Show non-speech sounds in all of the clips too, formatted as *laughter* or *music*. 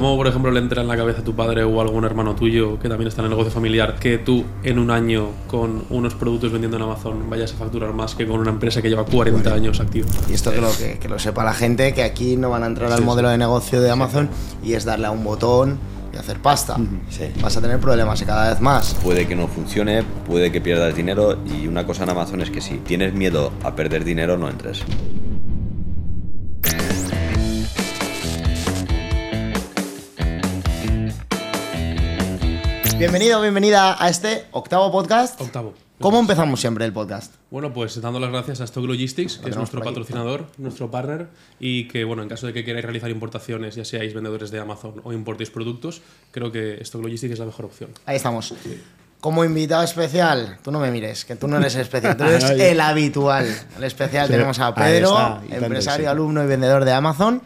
¿cómo, por ejemplo, le entra en la cabeza a tu padre o algún hermano tuyo que también está en el negocio familiar que tú en un año con unos productos vendiendo en Amazon vayas a facturar más que con una empresa que lleva 40 años activa? Y esto lo, que, que lo sepa la gente, que aquí no van a entrar al modelo de negocio de Amazon y es darle a un botón y hacer pasta. Sí. Vas a tener problemas y cada vez más. Puede que no funcione, puede que pierdas dinero y una cosa en Amazon es que si tienes miedo a perder dinero, no entres. Bienvenido, bienvenida a este octavo podcast. Octavo. ¿Cómo empezamos siempre el podcast? Bueno, pues dando las gracias a Stock Logistics, que es nuestro patrocinador, nuestro partner, y que, bueno, en caso de que queráis realizar importaciones, ya seáis vendedores de Amazon o importéis productos, creo que Stock Logistics es la mejor opción. Ahí estamos. Como invitado especial, tú no me mires, que tú no eres especial, tú *laughs* eres el habitual. El especial tenemos a Pedro, está, empresario, sí. alumno y vendedor de Amazon.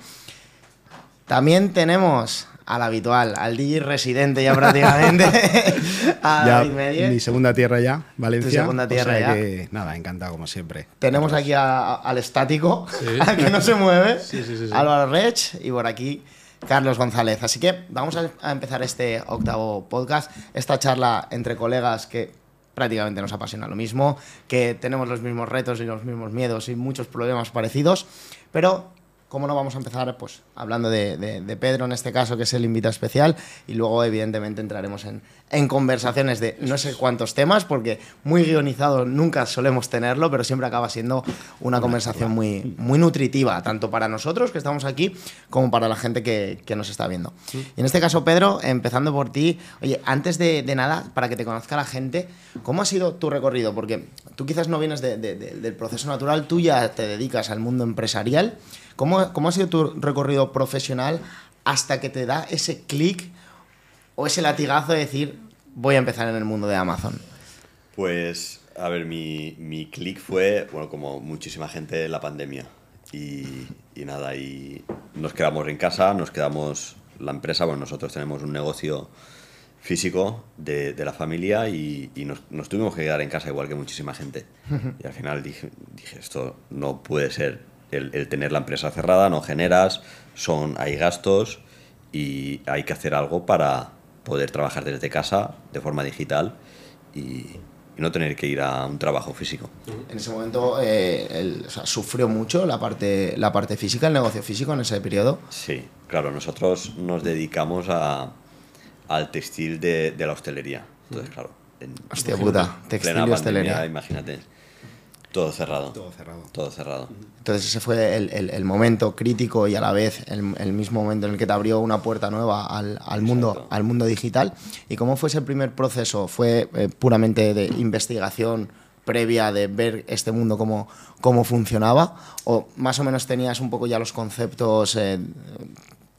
También tenemos al habitual, al DJ residente ya prácticamente, *laughs* a Ya, mi segunda tierra ya, Valencia. segunda o tierra sea ya. que, nada, encantado como siempre. Tenemos aquí a- al estático, Sí. *laughs* al que no se mueve, *laughs* Sí, sí, sí, sí. Álvaro Rech, y por aquí Carlos González. Así que vamos a, a empezar este octavo podcast, esta charla entre colegas que prácticamente nos apasiona lo mismo, que tenemos los mismos retos y los mismos miedos y muchos problemas parecidos, pero... ¿Cómo no vamos a empezar? Pues hablando de, de- de Pedro en este caso, que es el invitado especial, y luego evidentemente entraremos en, en conversaciones de no sé cuántos temas, porque muy guionizado nunca solemos tenerlo, pero siempre acaba siendo una conversación muy, muy nutritiva, tanto para nosotros que estamos aquí, como para la gente que, que nos está viendo. Y en este caso, Pedro, empezando por ti, oye, antes de, de nada, para que te conozca la gente, ¿cómo ha sido tu recorrido? Porque tú quizás no vienes de- de- de- del proceso natural, tú ya te dedicas al mundo empresarial. ¿Cómo, ¿Cómo ha sido tu recorrido profesional hasta que te da ese clic o ese latigazo de decir, voy a empezar en el mundo de Amazon? Pues, a ver, mi, mi click fue, bueno, como muchísima gente, la pandemia. Y, y nada, y nos quedamos en casa, nos quedamos la empresa, bueno, nosotros tenemos un negocio físico de, de la familia y, y nos, nos tuvimos que quedar en casa igual que muchísima gente. Y al final dije, dije esto no puede ser. El, el tener la empresa cerrada, no generas, son, hay gastos y hay que hacer algo para poder trabajar desde casa de forma digital y, y no tener que ir a un trabajo físico. En ese momento eh, el- o sea, sufrió mucho la parte, la parte física, el negocio físico en ese periodo. Sí, claro, nosotros nos dedicamos a, al textil de, de la hostelería. Entonces, claro, en Hostia puta, textil y hostelería. imagínate, todo cerrado. Todo cerrado. Todo cerrado. Entonces ese fue el, el- el momento crítico y a la vez el, el mismo momento en el que te abrió una puerta nueva al, al mundo, al mundo digital. ¿Y cómo fue ese primer proceso? ¿Fue eh, puramente de investigación previa de ver este mundo cómo, cómo funcionaba? ¿O más o menos tenías un poco ya los conceptos eh,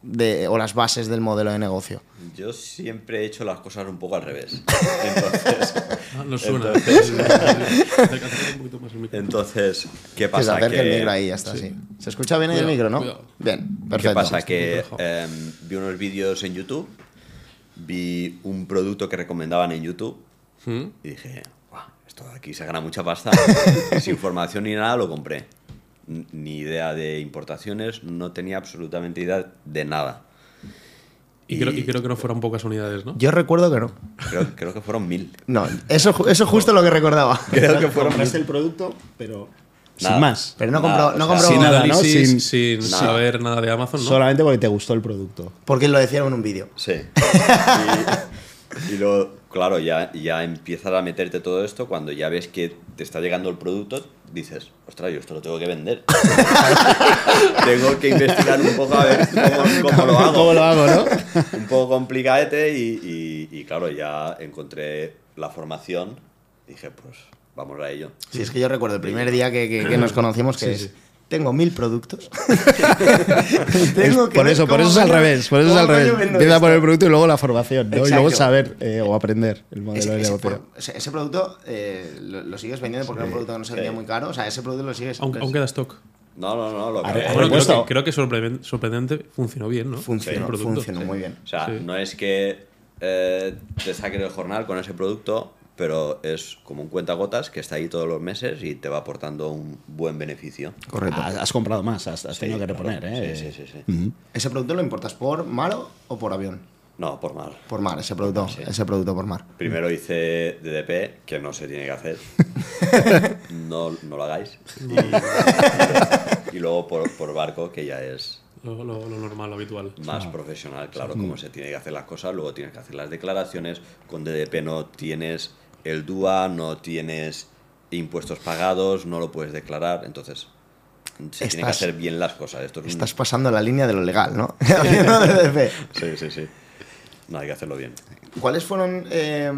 de, o las bases del modelo de negocio? Yo siempre he hecho las cosas un poco al revés. *laughs* Entonces, Ah, no suena. Entonces- *laughs* el ¿qué Que se pasa? el Que- micro ahí, ya está, sí. ¿Se escucha bien ahí el Cuidado, micro, no? cuidado. Bien, ¿Qué perfecto. pasa? Que em, vi unos vídeos en YouTube, vi un producto que recomendaban en YouTube ¿Mm? y dije, "Buah, esto de aquí se gana mucha pasta. *laughs* Sin formación ni nada lo compré. Ni idea de importaciones, no tenía absolutamente idea de nada. Y, creo, y creo que no fueron pocas unidades, ¿no? Yo recuerdo que no. Creo, creo que fueron mil. No, eso, eso justo lo que recordaba. *laughs* Creo que fueron mil. Compraste el producto, pero Nada. sin más. Pero no Nada, compró, o no sea, compró sin nada, ¿no? Sin- sin, Nada. saber nada de Amazon, ¿no? Solamente porque te gustó el producto. porque lo decían en un vídeo. Sí. *laughs* Y, y luego, claro, ya, ya empiezas a meterte todo esto cuando ya ves que te está llegando el producto, dices, ostras, yo esto lo tengo que vender. *laughs* tengo que investigar un poco a ver cómo, cómo lo hago. ¿Cómo lo hago, no? *laughs* un poco complicadete y, y- y, claro, ya encontré la formación. Dije, pues vamos a ello. Sí, es que yo recuerdo el primer día que, que- que nos conocimos que Sí, es, sí. Tengo mil productos. *laughs* Tengo que por eso, por eso es al revés. Por eso es cómo al revés. coño vendo Empieza por el producto y luego la formación, ¿no? Y luego saber eh, o aprender el modelo Ese, de negocio. ese- ese producto eh, lo, lo sigues vendiendo porque era un producto que no se vendía sí. muy caro. O sea, ese producto lo sigues. Aún, aún queda stock. No, no, no, lo que A ver, había- a Bueno, creo que, creo que sorprendente funcionó bien, ¿no? funcionó, El producto. funcionó muy bien. O sea, Sí. no es que eh, te saques del jornal con ese producto, pero es como un cuentagotas que está ahí todos los meses y te va aportando un buen beneficio. Correcto. Has, has comprado más, has, has tenido que claro. reponer, ¿eh? Sí, sí, sí, sí. ¿Ese producto lo importas por mar o- por avión? No, por mal. Por mar, ese producto, Sí. ese producto por mar. Primero hice DDP, que no se tiene que hacer. *laughs* No, no lo hagáis. Y, y luego por, por barco, que ya es Lo, lo- lo normal, lo habitual. más profesional, claro, cómo se tiene que hacer las cosas. Luego tienes que hacer las declaraciones. Con DDP no tienes el DUA, no tienes impuestos pagados, no lo puedes declarar. Entonces, se tienen que hacer bien las cosas. Esto es un- Estás pasando la línea de lo legal, ¿no? *laughs* Sí, sí, sí. No, hay que hacerlo bien. ¿Cuáles fueron eh,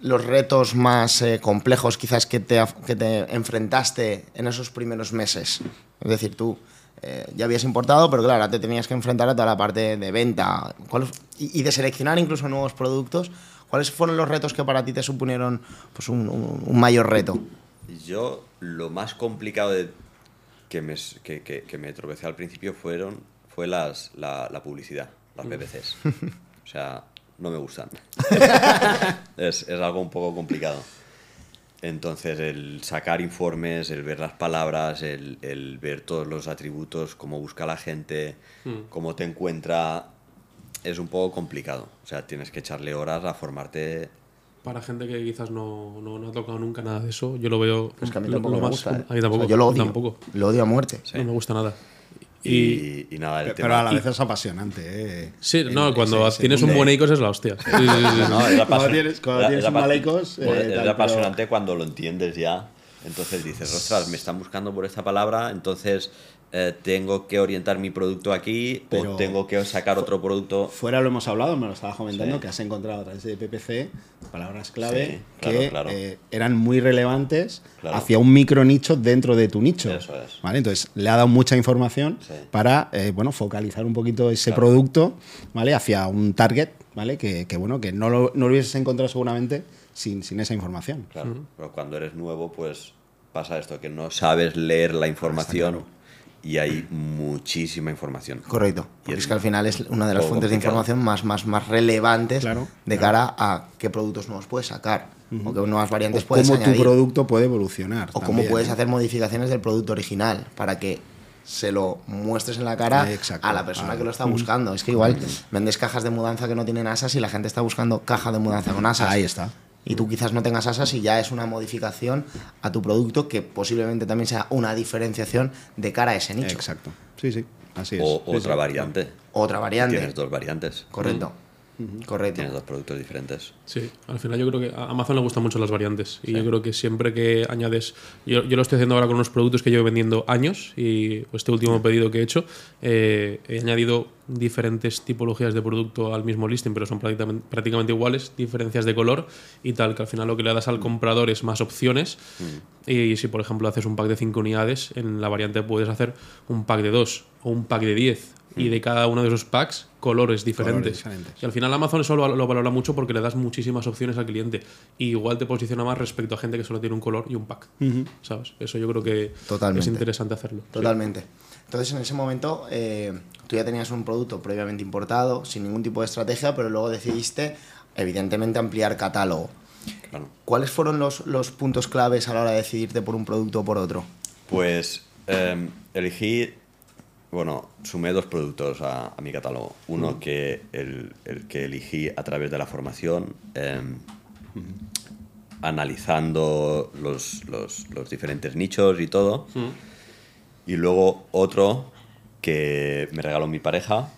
los retos más eh, complejos quizás que te, que te enfrentaste en esos primeros meses? Es decir, tú eh, ya habías importado, pero claro, te tenías que enfrentar a toda la parte de venta ¿Cuáles- y, y de seleccionar incluso nuevos productos. ¿Cuáles fueron los retos que para ti te suponieron pues, un, un- un mayor reto? Yo, lo más complicado de, que, me, que, que- que me tropecé al principio fueron, fue las, la, la publicidad, las PPCs. *laughs* O sea, no me gustan. *laughs* es, es algo un poco complicado. Entonces, el sacar informes, el ver las palabras, el, el ver todos los atributos, cómo busca la gente, cómo te encuentra, es un poco complicado. O sea, tienes que echarle horas a formarte Para gente que quizás no, no, no ha tocado nunca nada de eso, yo lo veo Es que a mí lo- tampoco lo me más- gusta. ¿eh? A mí tampoco. O sea, yo lo odio. Tampoco. Lo odio a muerte. No me gusta nada. Y, y, y nada, el Pero, tema... pero a la vez es apasionante, ¿eh? sí, no, El- cuando ese- ese tienes un buen Eicos es la hostia. Sí, sí, sí, sí. No, es Cuando tienes- cuando es- tienes es un apa- malecos, eh, pues, tal, es pero- apasionante cuando lo entiendes ya. Entonces dices, ostras, me están buscando por esta palabra, entonces eh, tengo que orientar mi producto aquí Pero- o tengo que sacar otro producto. Fuera lo hemos hablado, me lo estaba comentando, Sí. que has encontrado a través de PPC palabras clave Sí, claro, que claro. eh, eran muy relevantes Claro. hacia un micro nicho dentro de tu nicho. Eso es. ¿vale? Entonces, le ha dado mucha información Sí. para eh, bueno, focalizar un poquito ese Claro. producto ¿vale? hacia un target ¿vale? que, que, bueno, que no lo, no lo hubieses encontrado seguramente sin, sin esa información. Claro, pero cuando eres nuevo, pues pasa esto, que no sabes leer la información y hay muchísima información. Correcto. Y Porque es que al final es una de las fuentes de información más, más, más relevantes Claro, de cara a qué productos nuevos puedes sacar o qué nuevas variantes O puedes cómo tu producto puede evolucionar. o cómo puedes ¿no? hacer modificaciones del producto original para que se lo muestres en la cara Exacto. a la persona Ah. que lo está buscando. Es que igual vendes cajas de mudanza que no tienen asas y la gente está buscando caja de mudanza con asas. Ahí está. Y tú quizás no tengas asas y ya es una modificación a tu producto que posiblemente también sea una diferenciación de cara a ese nicho. Exacto. Sí, sí. Así es. O Sí, otra sí. variante. Otra variante. Tienes dos variantes. Correcto. Correcto. Tienes dos productos diferentes. Sí, al final yo creo que a Amazon le gustan mucho las variantes y yo creo que siempre que añades, yo, yo lo estoy haciendo ahora con unos productos que llevo vendiendo años y este último pedido que he hecho eh, he añadido diferentes tipologías de producto al mismo listing, pero son prácticamente, prácticamente iguales, diferencias de color y tal, que al final lo que le das al comprador es más opciones. Y si por ejemplo haces un pack de 5 unidades, en la variante puedes hacer un pack de 2 o un pack de 10 y de cada uno de esos packs colores diferentes. diferentes. Y al final Amazon eso lo, lo valora mucho porque le das muchísimas opciones al cliente. Y igual te posiciona más respecto a gente que solo tiene un color y un pack. ¿Sabes? Eso yo creo que Totalmente. es interesante hacerlo. Totalmente. Entonces, en ese momento, eh, tú ya tenías un producto previamente importado, sin ningún tipo de estrategia, pero luego decidiste, evidentemente, ampliar catálogo. Claro. ¿Cuáles fueron los, los puntos claves a la hora de decidirte por un producto o por otro? Pues em, elegí, bueno, sumé dos productos a, a mi catálogo. Uno que el, el que elegí a través de la formación, em, analizando los, los- los diferentes nichos y todo. Y luego otro que me regaló mi pareja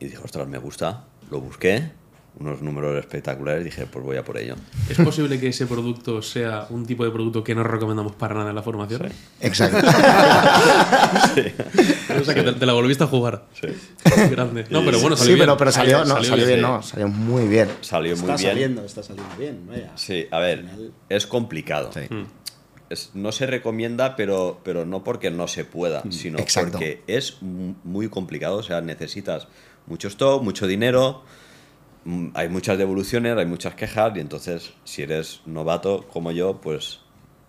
y dije, ostras, me gusta. Lo busqué, unos números espectaculares, dije, pues voy a por ello. ¿Es posible que ese producto sea un tipo de producto que no recomendamos para nada en la formación? Exacto. *laughs* O sea, que te, te la volviste a jugar. Sí. Grande. No, pero bueno, salió sí, bien. pero, pero salió, no, salió, bien, sí. no, salió muy bien. Salió muy Está bien. saliendo, está saliendo bien. Vaya. Sí, a ver, es complicado. Es- no se recomienda, pero, pero no porque no se pueda, sino Exacto. porque es mu- muy complicado. O sea, necesitas mucho stock, mucho dinero, mm, hay muchas devoluciones, hay muchas quejas, y entonces, si eres novato como yo, pues,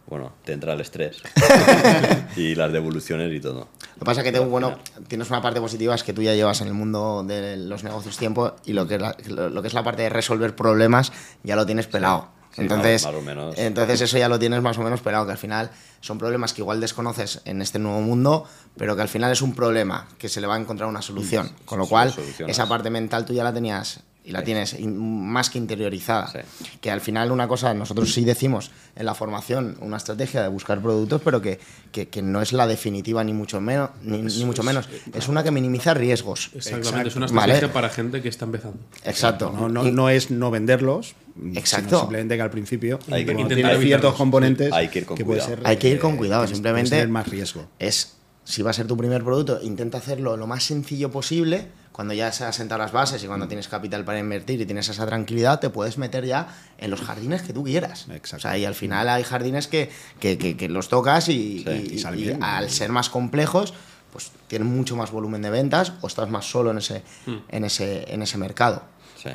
bueno, te entra el estrés. *laughs* y las devoluciones y todo. Lo que pasa es que tengo, bueno, tienes una parte positiva, es que tú ya llevas en el mundo de los negocios tiempo y lo que es la, lo, que es la parte de resolver problemas ya lo tienes pelado. Sí, entonces, más- más o menos. entonces eso ya lo tienes más o menos pelado, que al final son problemas que igual desconoces en este nuevo mundo, pero que al final es un problema que se le va a encontrar una solución. Con lo cual, esa parte mental tú ya la tenías y la tienes más que interiorizada. Sí. Que al final una cosa, nosotros sí decimos en la formación una estrategia de buscar productos, pero que, que, que no es la definitiva ni mucho menos, ni, ni mucho menos. Es una que minimiza riesgos. Exactamente, es una Vale. estrategia para gente que está empezando. Exacto. No, no, Y- no es no venderlos, Exacto. simplemente que al principio Hay que tiene ciertos componentes Hay que ir con puede cuidado. ser, Hay que ir con cuidado, simplemente- tener más riesgo. es, si va a ser tu primer producto, intenta hacerlo lo más sencillo posible. Cuando ya se han sentado las bases y cuando tienes capital para invertir y tienes esa tranquilidad, te puedes meter ya en los jardines que tú quieras. Exacto. O sea, y al final hay jardines que, que- que- que los tocas y, Sí, y- y salen y bien. al ser más complejos, pues tienen mucho más volumen de ventas o estás más solo en ese, Mm. en ese, en ese mercado. Sí.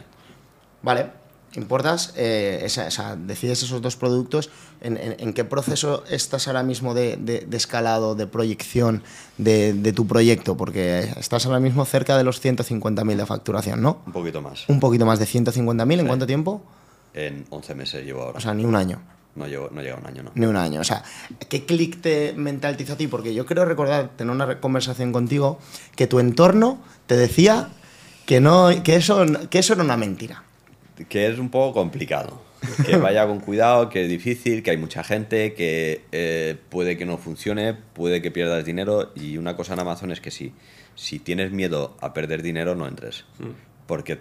Vale, importas, eh, esa- esa- decides esos dos productos. ¿En, en- en qué proceso estás ahora mismo de, de- de escalado, de proyección de, de tu proyecto? Porque estás ahora mismo cerca de los 150.000 de facturación, ¿no? Un poquito más. Un poquito más de 150.000, ¿en Sí. cuánto tiempo? En 11 meses llevo ahora. O sea, ni un año. no, llevo, no llega un año, ¿no? Ni un año. O sea, ¿qué clic te mental te hizo a ti? Porque yo creo recordar, tener una conversación contigo, que tu entorno te decía que, no, que, eso, que eso era una mentira. Que es un poco complicado. Que vaya con cuidado, que es difícil, que hay mucha gente, que eh, puede que no funcione, puede que pierdas dinero. Y una cosa en Amazon es que si, si tienes miedo a perder dinero, no entres. Porque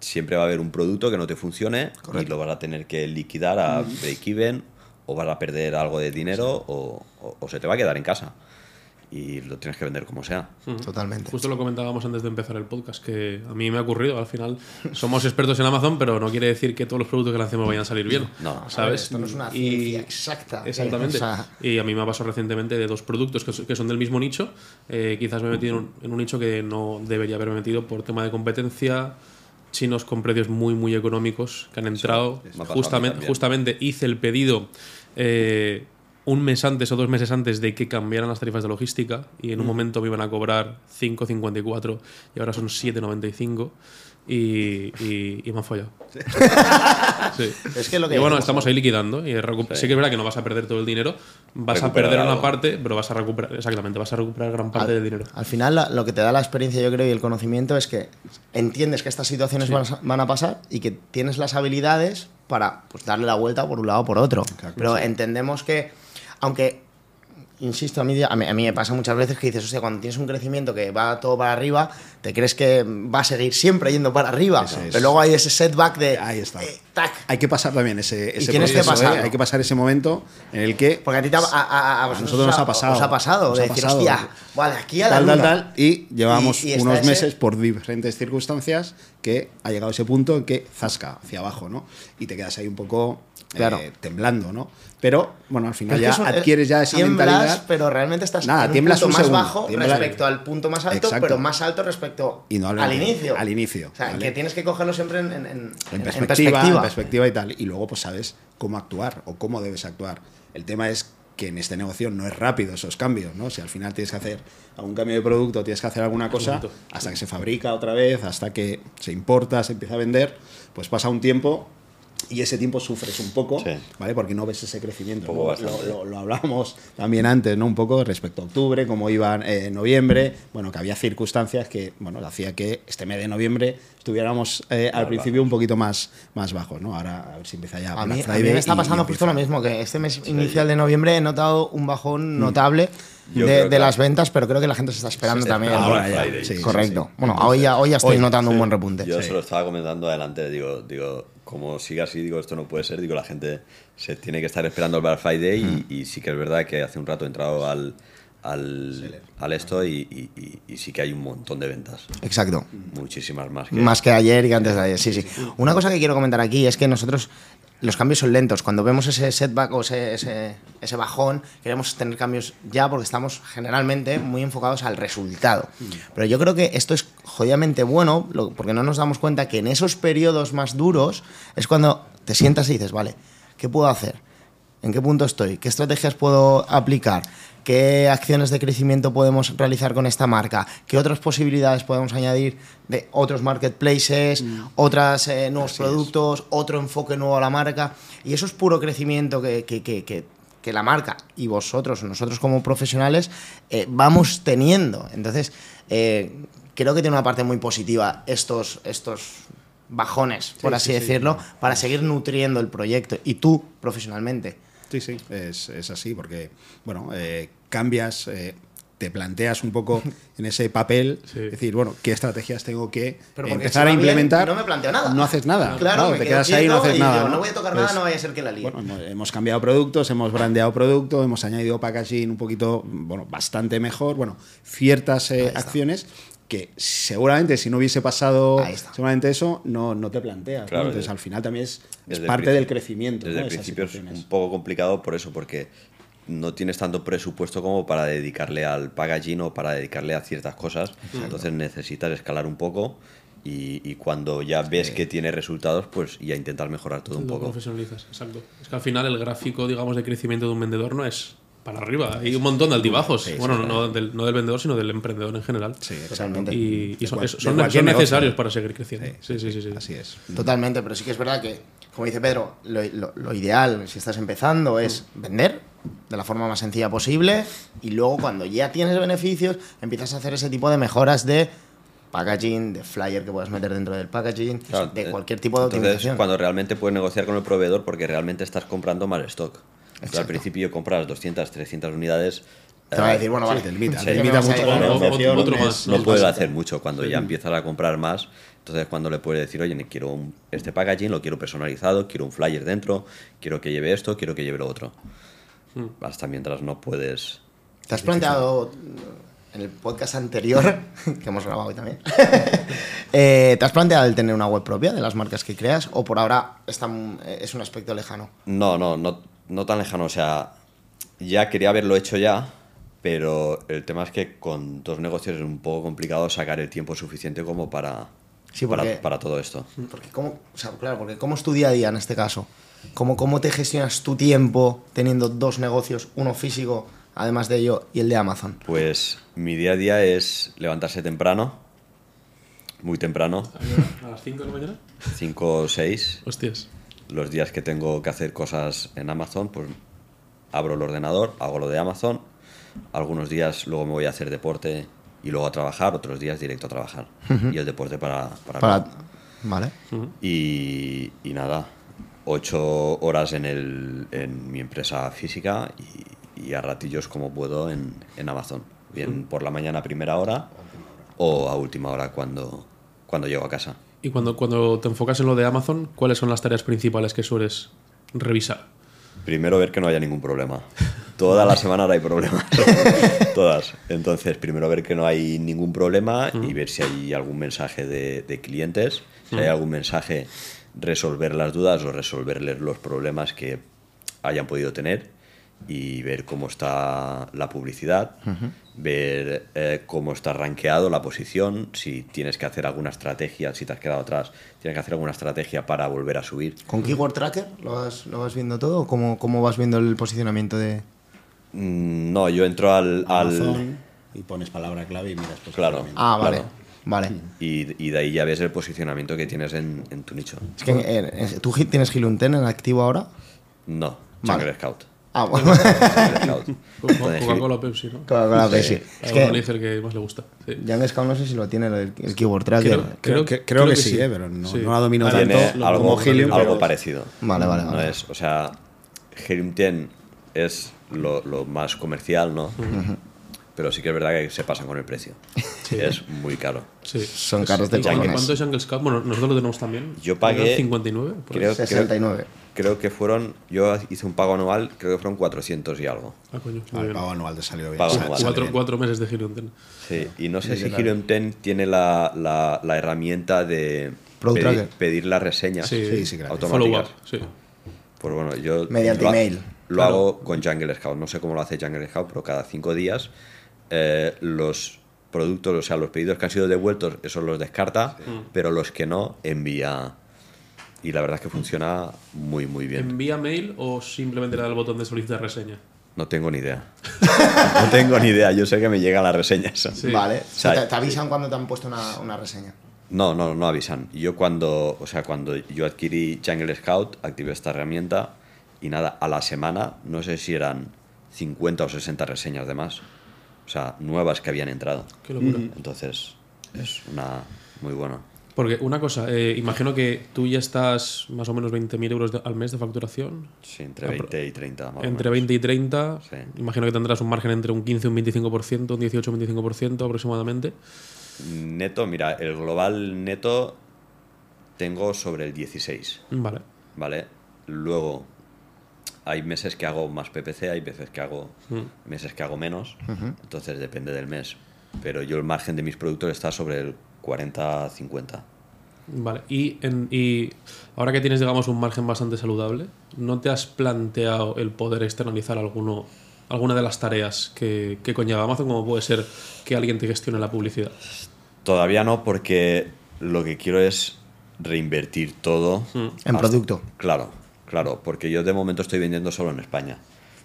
siempre va a haber un producto que no te funcione y lo vas a tener que liquidar a break-even o vas a perder algo de dinero o, o- o se te va a quedar en casa. Y lo tienes que vender como sea. Totalmente. Justo lo comentábamos antes de empezar el podcast, que a mí me ha ocurrido. Al final *laughs* somos expertos en Amazon, pero no quiere decir que todos los productos que lancemos vayan a salir bien. No. ¿sabes? Esto no es una Y- ciencia exacta. ¿eh? Exactamente. O sea, Y a mí me ha pasado recientemente de dos productos que, so- que son del mismo nicho. Eh, quizás me he metido en un, en un nicho que no debería haberme metido por tema de competencia. Chinos con precios muy, muy económicos que han entrado. mí justamente, justamente hice el pedido eh, un mes antes o dos meses antes de que cambiaran las tarifas de logística y en un momento me iban a cobrar 5,54 y ahora son 7,95 y, y, y me han fallado. *laughs* Sí. Es que lo que y bueno, estamos ahí liquidando y recu- sí. que es verdad que no vas a perder todo el dinero, vas a perder una parte, pero vas a recuperar, exactamente, vas a recuperar gran parte del dinero. Al final, la- lo que te da la experiencia, yo creo, y el conocimiento es que entiendes que estas situaciones van, a, van a pasar y que tienes las habilidades para pues, darle la vuelta por un lado o por otro. Pero entendemos que, aunque, insisto, a mí, a, mí, a mí me pasa muchas veces que dices, hostia, cuando tienes un crecimiento que va todo para arriba, te crees que va a seguir siempre yendo para arriba. Es. Pero luego hay ese setback de. Ahí está. eh, tac. Hay que pasar también ese, que ¿eh? Hay que pasar ese momento en el que Porque a ti te ha- a, a- a vosotros nosotros os nos ha pasado. Os ha pasado, Nos de ha decir, pasado. hostia, vale, aquí a la tal, tal, luna. tal, y llevamos Y- y está unos ese- meses por diferentes circunstancias que ha llegado ese punto en que zasca hacia abajo, ¿no? Y te quedas ahí un poco eh, Claro. temblando, ¿no? Pero, bueno, al final ya un- adquieres ya esa tiemblas, mentalidad. pero realmente estás Nada, en un punto un más segundo, bajo respecto al punto más alto, Exacto. pero más alto respecto Y no al- al inicio. al inicio, O sea, ¿vale? que tienes que cogerlo siempre en, en- en- en en perspectiva, en perspectiva y tal. Y luego, pues sabes cómo actuar o cómo debes actuar. El tema es que en este negocio no es rápido esos cambios, ¿no? Si al final tienes que hacer algún cambio de producto, tienes que hacer alguna cosa, hasta que se fabrica otra vez, hasta que se importa, se empieza a vender, pues pasa un tiempo y ese tiempo sufres un poco, Sí. ¿vale? Porque no ves ese crecimiento. Un poco ¿no? Lo, lo- lo hablábamos también antes, ¿no? Un poco respecto a octubre, cómo iba en noviembre, bueno, que había circunstancias que, bueno, hacía que este mes de noviembre estuviéramos eh, al principio un poquito más, más bajos, ¿no? Ahora a ver si empieza ya A mí, a mí Friday me está pasando justo lo mismo, que este mes inicial de noviembre he notado un bajón notable Yo de, de que- las ventas, pero creo que la gente se está esperando Se también. Ahora ya, sí, sí, Correcto. sí. Bueno, hoy ya, hoy ya estoy Hoy, notando un Sí. buen repunte. Yo Sí. se lo estaba comentando adelante, digo, digo, como siga así, digo, esto no puede ser, digo, la gente se tiene que estar esperando el Black Friday y, y sí que es verdad que hace un rato he entrado al, al, al esto y, y- y- y sí que hay un montón de ventas, Exacto. muchísimas más que... Más que ayer y que antes de ayer, sí, sí. Una cosa que quiero comentar aquí es que nosotros los cambios son lentos. Cuando vemos ese setback o ese, ese, ese bajón, queremos tener cambios ya porque estamos generalmente muy enfocados al resultado. Pero yo creo que esto es jodidamente bueno porque no nos damos cuenta que en esos periodos más duros es cuando te sientas y dices, vale, ¿qué puedo hacer? ¿En qué punto estoy? ¿Qué estrategias puedo aplicar? Qué acciones de crecimiento podemos realizar con esta marca, qué otras posibilidades podemos añadir de otros marketplaces, otros nuevos productos, otro enfoque nuevo a la marca. Y eso es puro crecimiento que, que- que- que- que la marca y vosotros, nosotros como profesionales, eh, vamos teniendo. Entonces, eh, creo que tiene una parte muy positiva estos, estos bajones, por Sí, así sí, sí. decirlo, para seguir nutriendo el proyecto. Y tú, profesionalmente. Sí, sí, es, es así, porque, bueno, eh, cambias, eh, te planteas un poco *laughs* en ese papel, Sí. es decir, bueno, ¿qué estrategias tengo que empezar a va bien, implementar? no me planteo nada. No haces nada. Claro, me te quedo quedas ahí y no haces y nada. digo, no voy a tocar nada, no vaya a ser que la líe. Bueno, hemos- cambiado productos, hemos brandeado producto, hemos añadido packaging un poquito, bueno, bastante mejor, bueno, ciertas eh, acciones que seguramente si no hubiese pasado seguramente eso, no, no te planteas. ¿no? Claro, Entonces desde- al final también es, parte del crecimiento. Desde ¿no? el principio es un poco complicado por eso, porque no tienes tanto presupuesto como para dedicarle al packaging o para dedicarle a ciertas cosas. Entonces necesitas escalar un poco y, y cuando ya ves que tiene resultados, pues ya intentar mejorar todo un poco. profesionalizas, exacto. Es que al final el gráfico, digamos, de crecimiento de un vendedor no es para arriba. Hay un montón de altibajos. bueno, no, del, no del vendedor, sino del emprendedor en general. Sí, Totalmente. Y, y son, son, necesarios para seguir creciendo. Sí, sí, sí. sí. Así es. Totalmente, pero sí que es verdad que, como dice Pedro, lo, lo- lo ideal, si estás empezando, es vender de la forma más sencilla posible y luego cuando ya tienes beneficios, empiezas a hacer ese tipo de mejoras de packaging, de flyer que puedas meter dentro del packaging, Claro, de eh, cualquier tipo de Entonces, optimización. cuando realmente puedes negociar con el proveedor porque realmente estás comprando más stock. Tú al principio compras 200, 300 unidades. Te va a eh, decir, bueno, Sí, vale, te limita, ¿qué te limita mucho otro más. no es puedes hacer mucho cuando ya empiezas a comprar más. Entonces, cuando le puedes decir, oye, quiero un- este packaging, lo quiero personalizado, quiero un flyer dentro, quiero que lleve esto, quiero que lleve lo otro. Hasta mientras no puedes. ¿Te has planteado en el podcast anterior, *laughs* que hemos grabado hoy también, *laughs* eh, ¿te has planteado el tener una web propia de las marcas que creas o por ahora está, m- es un aspecto lejano? No, no, no, no tan lejano. O sea, ya quería haberlo hecho ya, pero el tema es que con dos negocios es un poco complicado sacar el tiempo suficiente como para, Sí, porque- para, para todo esto. Porque cómo, o sea, claro, porque ¿cómo es tu día a día en este caso? ¿Cómo, ¿Cómo te gestionas tu tiempo teniendo dos negocios, uno físico, además de ello, y el de Amazon? Pues mi día a día es levantarse temprano, muy temprano, ¿A las 5 de la mañana? 5 o 6. Hostias. Los días que tengo que hacer cosas en Amazon, pues abro el ordenador, hago lo de Amazon. Algunos días luego me voy a hacer deporte y luego a trabajar, otros días directo a trabajar. Y el deporte para... para, Para... Vale. Y, y nada, ocho horas en, el, en mi empresa física y, y a ratillos como puedo en, en Amazon. Bien por la mañana a primera hora o a última hora cuando, cuando llego a casa. Y cuando, cuando te enfocas en lo de Amazon, ¿cuáles son las tareas principales que sueles revisar? Primero ver que no haya ningún problema. *laughs* Toda la semana ahora hay problemas. *laughs* Todas. Entonces, primero ver que no hay ningún problema y ver si hay algún mensaje de, de clientes. Si hay algún mensaje, resolver las dudas o resolverles los problemas que hayan podido tener y ver cómo está la publicidad, ver eh, cómo está rankeado la posición, si tienes que hacer alguna estrategia, si te has quedado atrás, tienes que hacer alguna estrategia para volver a subir. ¿Con Keyword Tracker lo vas, lo vas viendo todo o cómo, cómo vas viendo el posicionamiento de...? Mm, No, yo entro al, al- Amazon y pones palabra clave y miras pues, Claro. Ah, vale. Claro. Vale. y, y de ahí ya ves el posicionamiento que tienes en, en tu nicho. Es que, eh, eh, ¿tú tienes Gilunten en activo ahora? No, Vale. Jungle Scout. Ah, *laughs* bueno. Coca-Cola Pepsi, ¿no? Coca-Cola, Pepsi. Es que elige el que más le gusta. Sí. Young Scout no sé si lo tiene el, el Keyword Tracker. Creo- Creo, Creo- que, creo creo que, que sí, sí. eh, pero no, Sí. no la domino tanto tiene como algo, Helium. algo pero- parecido. Vale, vale, No vale. es, o sea, Helium 10 es lo, lo más comercial, ¿no? Pero sí que es verdad que se pasan con el precio. Es muy caro. Sí. Son caros de ¿Y cuánto- cojones. ¿Cuánto es Jungle Scout? Bueno, nosotros lo tenemos también. Yo pagué- 59. por. Creo, creo, 69. creo que fueron, yo hice un pago anual, creo que fueron 400 y algo. Ah, coño, Ah, el pago anual te salió bien. Pago Sale- anual. sale Cuatro, bien. cuatro meses de Gilunten. Sí, y no sé si Helium 10 tiene la, la, la herramienta de pedir, pedir las reseñas Sí, Sí, sí, claro. Follow up. automáticas. Sí. Pues bueno, yo Mediante lo, email. Lo hago con Jungle Scout. No sé cómo lo hace Jungle Scout, pero cada cinco días eh, los productos, o sea, los pedidos que han sido devueltos, esos los descarta, pero los que no, envía. Y la verdad es que funciona muy, muy bien. ¿Envía mail o simplemente le da el botón de solicitar reseña? No tengo ni idea. *laughs* no tengo ni idea. Yo sé que me llegan las reseñas. Vale. O sea, ¿Te, te avisan cuando te han puesto una, una reseña? No, no, no avisan. Yo cuando, o sea, cuando yo adquirí Jungle Scout, activé esta herramienta y nada, a la semana, no sé si eran 50 o 60 reseñas de más. O sea, nuevas que habían entrado. Qué locura. Entonces, es una muy buena. Porque una cosa, eh, imagino que tú ya estás más o menos 20.000 euros de- al mes de facturación. Sí, entre 20 y 30. Más o Entre menos. 20 y 30, Sí. imagino que tendrás un margen entre un 15 y un 25%, un 18 y un 25% aproximadamente. Neto, mira, el global neto tengo sobre el 16. Vale. ¿vale? Luego hay meses que hago más PPC, hay veces que hago meses que hago menos, entonces depende del mes. Pero yo el margen de mis productos está sobre el 40-50. Vale. Y, en- y ahora que tienes, digamos, un margen bastante saludable, ¿no te has planteado el poder externalizar alguno, alguna de las tareas que, que conlleva Amazon, como puede ser que alguien te gestione la publicidad? Todavía no, porque lo que quiero es reinvertir todo En hasta- producto. Claro, claro, porque yo de momento estoy vendiendo solo en España.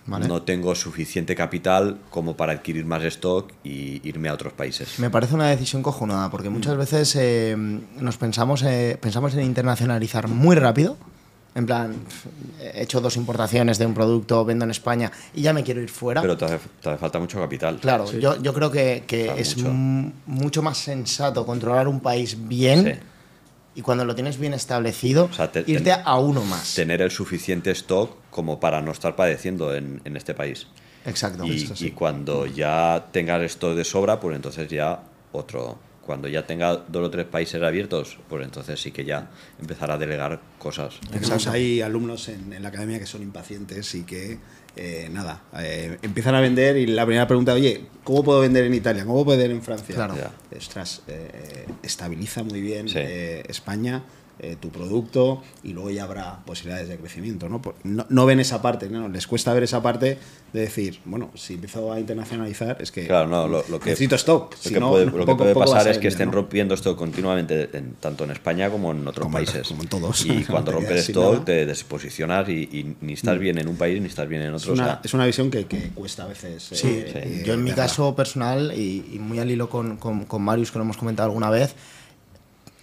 Vale. No tengo suficiente capital como para adquirir más stock y irme a otros países. Me parece una decisión cojonada, porque muchas veces eh, nos pensamos, eh, pensamos en internacionalizar muy rápido. En plan, he hecho dos importaciones de un producto, vendo en España y ya me quiero ir fuera. Pero te hace, te hace falta mucho capital. Claro, yo, yo creo que, que Claro, es mucho. m- mucho más sensato controlar un país bien Sí. Y cuando lo tienes bien establecido, O sea, te- irte ten- a uno más. tener el suficiente stock como para no estar padeciendo en, en este país. Exacto. Y, sí. y cuando ya tengas esto de sobra, pues entonces ya otro. Cuando ya tenga dos o tres países abiertos, pues entonces sí que ya empezar a delegar cosas. Tenemos ahí alumnos en, en la academia que son impacientes y que, eh, nada, eh, empiezan a vender y la primera pregunta, oye, ¿cómo puedo vender en Italia? ¿Cómo puedo vender en Francia? Claro. Ya. Ostras, eh, estabiliza muy bien Sí. eh, España, eh, tu producto y luego ya habrá posibilidades de crecimiento. ¿no? Por- no, no ven esa parte, ¿no? les cuesta ver esa parte de decir, bueno, si empiezo a internacionalizar es que Claro, no, lo, lo que, necesito stock. Lo si que no, puede, lo que poco- puede poco vas pasar es que vender, estén ¿no? rompiendo esto continuamente, en- tanto en España como en otros Como países. como en todos. Y *laughs* cuando Te rompes stock, nada. te desposicionas y, y ni estás bien en un país ni estás bien en Es otro. o una, sea, es una visión que, que cuesta a veces. Sí, eh, Sí. eh, yo en mi caso personal y, y muy al hilo con, con, con Marius, que lo hemos comentado alguna vez,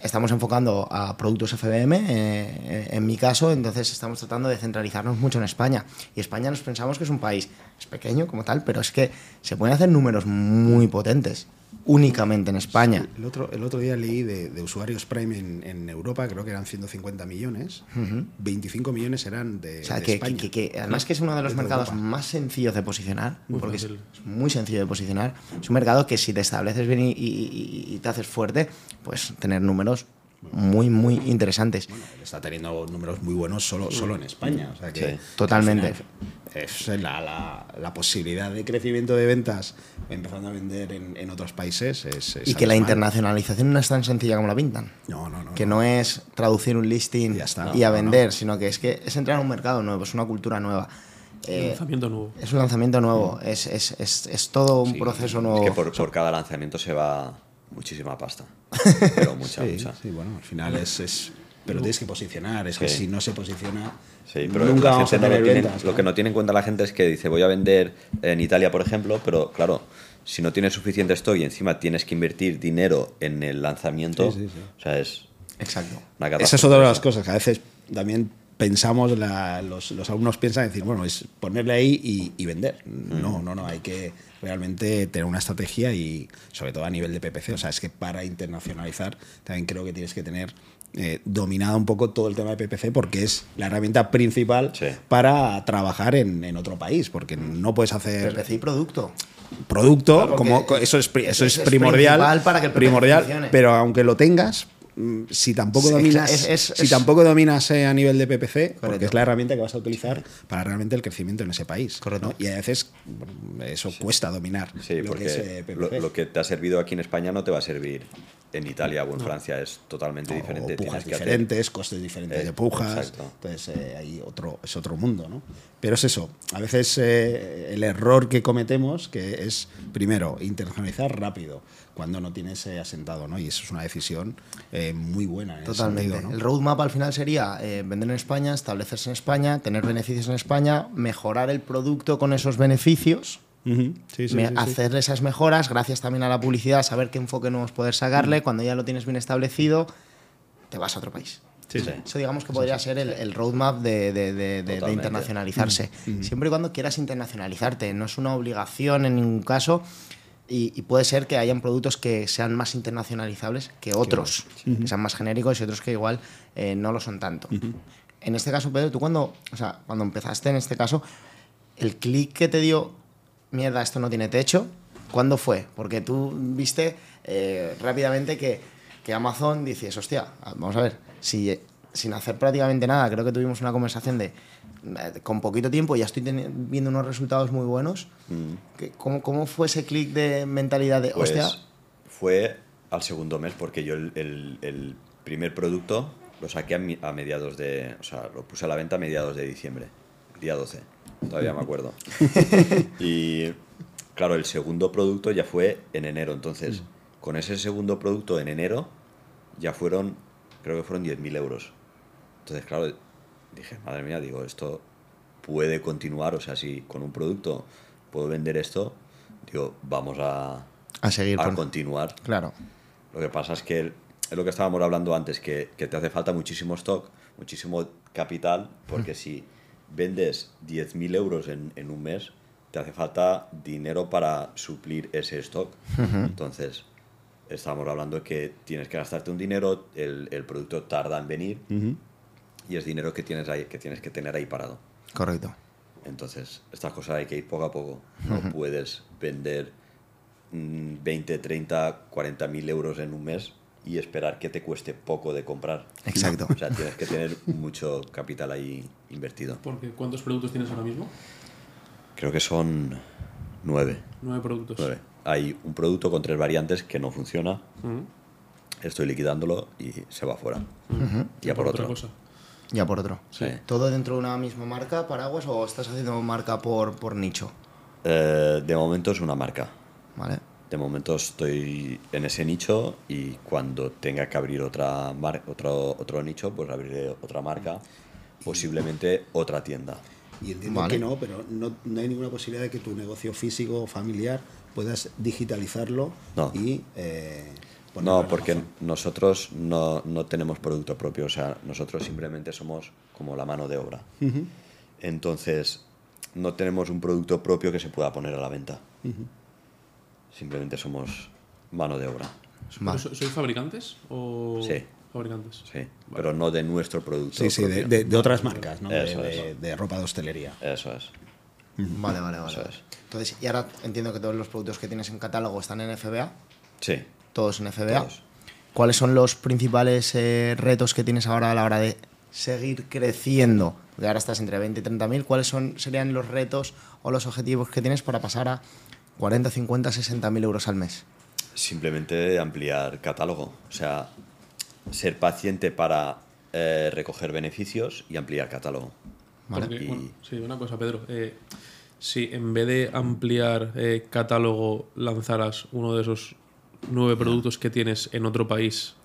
estamos enfocando a productos FBM, eh, en mi caso, entonces estamos tratando de centralizarnos mucho en España. Y España nos pensamos que es un país, es pequeño como tal, pero es que se pueden hacer números muy potentes, únicamente en España. El otro, el otro día leí de, de usuarios Prime en, en Europa, creo que eran 150 millones. 25 millones eran de, O sea, de que, que- España. que- que además que es uno de los mercados Europa. más sencillos de posicionar, Muy porque es, fácil. es muy sencillo de posicionar. Es un mercado que si te estableces bien y, y- y- y te haces fuerte, pues tener números muy, muy interesantes. Está teniendo números muy buenos solo, solo en España. O sea que, Sí. que Totalmente. Es la, la- la posibilidad de crecimiento de ventas empezando a vender en, en otros países. Es, es Y que la internacionalización no es tan sencilla como la pintan. No, no, no. Que no. no es traducir un listing Ya está. y a No, vender, sino que es que es entrar a un mercado nuevo, es una cultura nueva. Eh, Lanzamiento nuevo. es un lanzamiento nuevo, es, es- es- es todo un sí, proceso nuevo. Es que por, por cada lanzamiento se va muchísima pasta. *laughs* Pero mucha, Sí, mucha. sí, bueno, al final es. Pero tienes que posicionar. Es que Sí. si no se posiciona. Sí, pero nunca vamos a no tener lo, tiene, ventas. lo ¿no? que no tiene en cuenta la gente es que dice voy a vender en Italia, por ejemplo, pero claro, si no tienes suficiente stock y encima tienes que invertir dinero en el lanzamiento, Sí, sí, sí. o sea, es Exacto. una Esa es otra de las cosas que a veces también pensamos, la- los, los alumnos piensan decir, bueno, es ponerle ahí y, y vender. No, no, no, hay que realmente tener una estrategia y sobre todo a nivel de PPC. O sea, es que para internacionalizar también creo que tienes que tener eh, dominado un poco todo el tema de PPC porque es la herramienta principal Sí. para trabajar en, en otro país, porque no puedes hacer PPC y producto. producto, Claro, como eso es, eso es- es primordial, para que el primordial, funcione. pero aunque lo tengas, si tampoco Sí, dominas, es- es- si es- tampoco dominas eh, a nivel de PPC, porque es la herramienta que vas a utilizar para realmente el crecimiento en ese país, Correcto. ¿no? Y a veces bueno, eso cuesta dominar Sí, lo que es porque eh, lo, PPC. lo que te ha servido aquí en España no te va a servir en Italia o en Francia, es totalmente diferente. pujas Tienes que hacer- diferentes, costes diferentes Eh, de pujas. exacto. Entonces, eh, ahí otro, es otro mundo, ¿no? Pero es eso. A veces eh, el error que cometemos, que es, primero, internacionalizar rápido, cuando no tienes eh, asentado, ¿no? Y eso es una decisión eh, muy buena. En ese Totalmente. sentido, ¿no? El roadmap al final sería eh, vender en España, establecerse en España, tener beneficios en España, mejorar el producto con esos beneficios, Ujú, sí, sí, me- sí, sí. hacer esas mejoras, gracias también a la publicidad, saber qué enfoque nuevos poder sacarle. Cuando ya lo tienes bien establecido, te vas a otro país. Sí, sí. Eso digamos que podría ser el, el roadmap de, de- de- de- de Totalmente. internacionalizarse. Siempre y cuando quieras internacionalizarte, no es una obligación en ningún caso. Y, y puede ser que hayan productos que sean más internacionalizables que otros, que sean más genéricos y otros que igual eh, no lo son tanto. En este caso, Pedro, tú cuando, o sea, cuando empezaste en este caso, el clic que te dio, mierda, esto no tiene techo, ¿cuándo fue? Porque tú viste eh, rápidamente que, que Amazon dices, hostia, vamos a ver, si, sin hacer prácticamente nada, creo que tuvimos una conversación de, eh, con poquito tiempo ya estoy viendo unos resultados muy buenos. que- ¿Cómo, ¿Cómo fue ese clic de mentalidad de, Pues hostia, fue al segundo mes porque yo el, el- el primer producto lo saqué a, mi- a mediados de... O sea, lo puse a la venta a mediados de diciembre, día 12. Todavía me acuerdo. *laughs* y claro, el segundo producto ya fue en enero. Entonces, con ese segundo producto en enero ya fueron, creo que fueron 10.000 euros. Entonces, claro, dije, madre mía, digo, esto puede continuar. O sea, si con un producto puedo vender esto, digo, vamos a, a seguir a con... continuar. Claro, Lo que pasa es que es lo que estábamos hablando antes, que, que te hace falta muchísimo stock, muchísimo capital, porque si vendes 10.000 euros en, en un mes, te hace falta dinero para suplir ese stock. Entonces, estábamos hablando que tienes que gastarte un dinero, el, el producto tarda en venir y es dinero que tienes, ahí, que tienes que tener ahí parado. correcto. Entonces, estas cosas hay que ir poco a poco. No puedes vender mm, 20, 30, 40 mil euros en un mes y esperar que te cueste poco de comprar. Exacto. O sea, tienes que tener mucho capital ahí invertido. Porque ¿cuántos productos tienes ahora mismo? Creo que son nueve. Nueve productos. nueve. Hay un producto con tres variantes que no funciona. Estoy liquidándolo y se va fuera. Y a por otra otro. cosa. Ya por otro. Sí. ¿Todo dentro de una misma marca, paraguas, o estás haciendo marca por, por nicho? Eh, de momento es una marca. ¿Vale? De momento estoy en ese nicho y cuando tenga que abrir otra mar- otro, otro nicho, pues abriré otra marca, posiblemente otra tienda. Y entiendo Vale. que no, pero no, no hay ninguna posibilidad de que tu negocio físico o familiar puedas digitalizarlo No. y eh, No, porque nosotros no, no tenemos producto propio, o sea, nosotros simplemente somos como la mano de obra. Entonces, no tenemos un producto propio que se pueda poner a la venta. Simplemente somos mano de obra. Vale. ¿Pero so- ¿Sois fabricantes o Sí. fabricantes? Sí, pero no de nuestro producto. Sí, sí, de, de- de otras marcas, ¿no? De, Eso de- es. de ropa de hostelería. Eso es. Vale, vale, vale. Eso es. Entonces, y ahora entiendo que todos los productos que tienes en catálogo están en FBA, Sí. Todos en FBA. Todos. ¿Cuáles son los principales eh, retos que tienes ahora a la hora de seguir creciendo? Porque ahora estás entre 20 y 30 mil. ¿Cuáles son, serían los retos o los objetivos que tienes para pasar a 40, 50, 60 mil euros al mes? Simplemente ampliar catálogo. O sea, ser paciente para eh, recoger beneficios y ampliar catálogo. Vale. Porque, Y- bueno, sí, una cosa, Pedro. eh, si en vez de ampliar eh, catálogo lanzaras uno de esos nueve productos que tienes en otro país,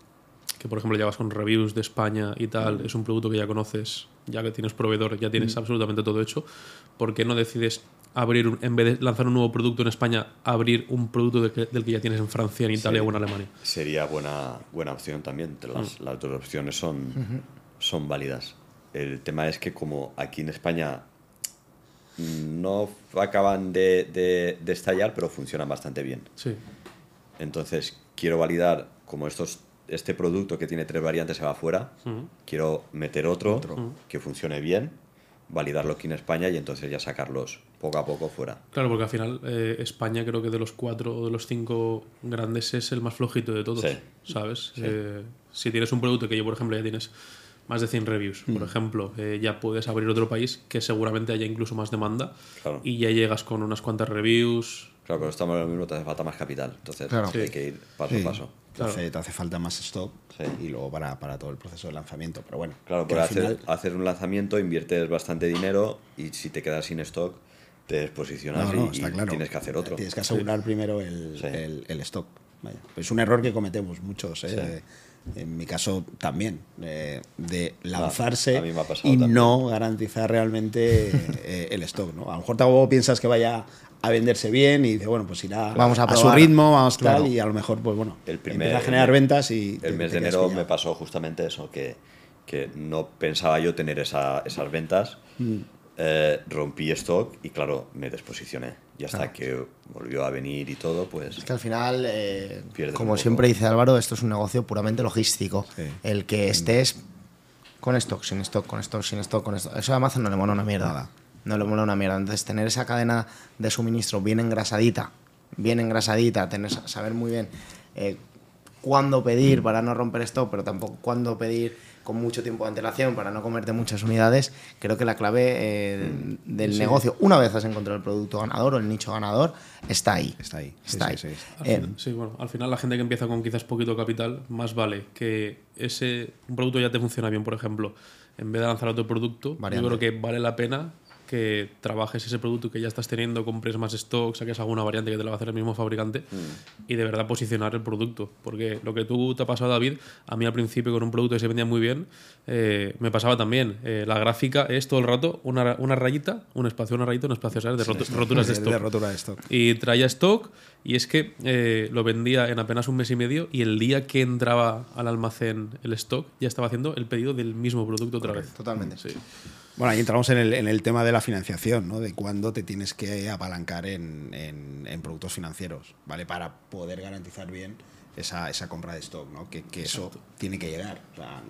que por ejemplo ya vas con reviews de España y tal, Mm. es un producto que ya conoces, ya que tienes proveedor, ya tienes absolutamente todo hecho, ¿por qué no decides abrir, un- en vez de lanzar un nuevo producto en España, abrir un producto de que- del que ya tienes en Francia, en Italia o en Alemania? Sería buena, buena opción también. Las, las dos opciones son, son válidas. El tema es que como aquí en España no acaban de, de- de estallar, pero funcionan bastante bien. Sí. Entonces, quiero validar, como estos, este producto que tiene tres variantes se va afuera, quiero meter otro, que funcione bien, validarlo aquí en España y entonces ya sacarlos poco a poco fuera. Claro, porque al final eh, España creo que de los cuatro o de los cinco grandes es el más flojito de todos, Sí. ¿sabes? Eh, si tienes un producto que yo, por ejemplo, ya tienes más de 100 reviews, Mm. por ejemplo, eh, ya puedes abrir otro país que seguramente haya incluso más demanda Claro. y ya llegas con unas cuantas reviews. Claro, pero estamos en lo mismo, te hace falta más capital. Entonces, Claro. hay Sí. que ir paso Sí. a paso. Te, hace, te hace falta más stock Sí. y luego para, para todo el proceso de lanzamiento. Pero bueno, Claro, al hacer, final- hacer un lanzamiento inviertes bastante dinero y si te quedas sin stock, te desposicionas No, no, y, está y claro. tienes que hacer otro. Tienes que asegurar primero el, Sí. el- el stock. Vaya. Es un error que cometemos muchos, ¿eh? Sí. de, en mi caso también, eh, de lanzarse a mí me ha pasado y también. no garantizar realmente eh, el stock. ¿no? A lo mejor tampoco piensas que vaya a venderse bien y dice, bueno, pues irá Vamos a su probar. ritmo, vamos Claro. tal, y a lo mejor, pues bueno, El primer- empieza a generar ventas y... te- El mes te de enero pillado. me pasó justamente eso, que, que no pensaba yo tener esa- esas ventas. Mm. Eh, rompí stock y claro, me desposicioné. Y hasta que volvió a venir y todo, pues... Es que al final, eh, como siempre dice Álvaro, esto es un negocio puramente logístico. Sí. El que estés con stock, sin stock, con stock, sin stock, con stock. Eso a Amazon no le mola una mierda. Nada. No le mola una mierda. Entonces, tener esa cadena de suministro bien engrasadita, bien engrasadita, tener, saber muy bien eh, cuándo pedir para no romper stock, pero tampoco cuándo pedir con mucho tiempo de antelación para no comerte muchas unidades, creo que la clave eh, del negocio, una vez has encontrado el producto ganador o el nicho ganador, está ahí. Está ahí. sí, Está sí, ahí. sí. Al Eh, sí, bueno, al final la gente que empieza con quizás poquito capital, más vale que ese un producto ya te funciona bien, por ejemplo, en vez de lanzar otro producto, Variante. yo creo que vale la pena que trabajes ese producto que ya estás teniendo, compres más stock, saques alguna variante que te la va a hacer el mismo fabricante y de verdad posicionar el producto. Porque lo que tú te ha pasado, David, a mí al principio con un producto que se vendía muy bien, eh, me pasaba también. Eh, la gráfica es todo el rato una, una rayita, un espacio, una rayita, un espacio, ¿sabes? De rotu- roturas de *laughs* De- stock. de rotura de stock. Y traía stock y es que eh, lo vendía en apenas un mes y medio y el día que entraba al almacén el stock ya estaba haciendo el pedido del mismo producto otra vez. Totalmente. Sí. Bueno, ahí entramos en el, en el tema de la financiación, ¿no? De cuándo te tienes que apalancar en, en- en productos financieros, ¿vale? Para poder garantizar bien esa, esa compra de stock, ¿no? Que, que eso tiene que llegar. O sea,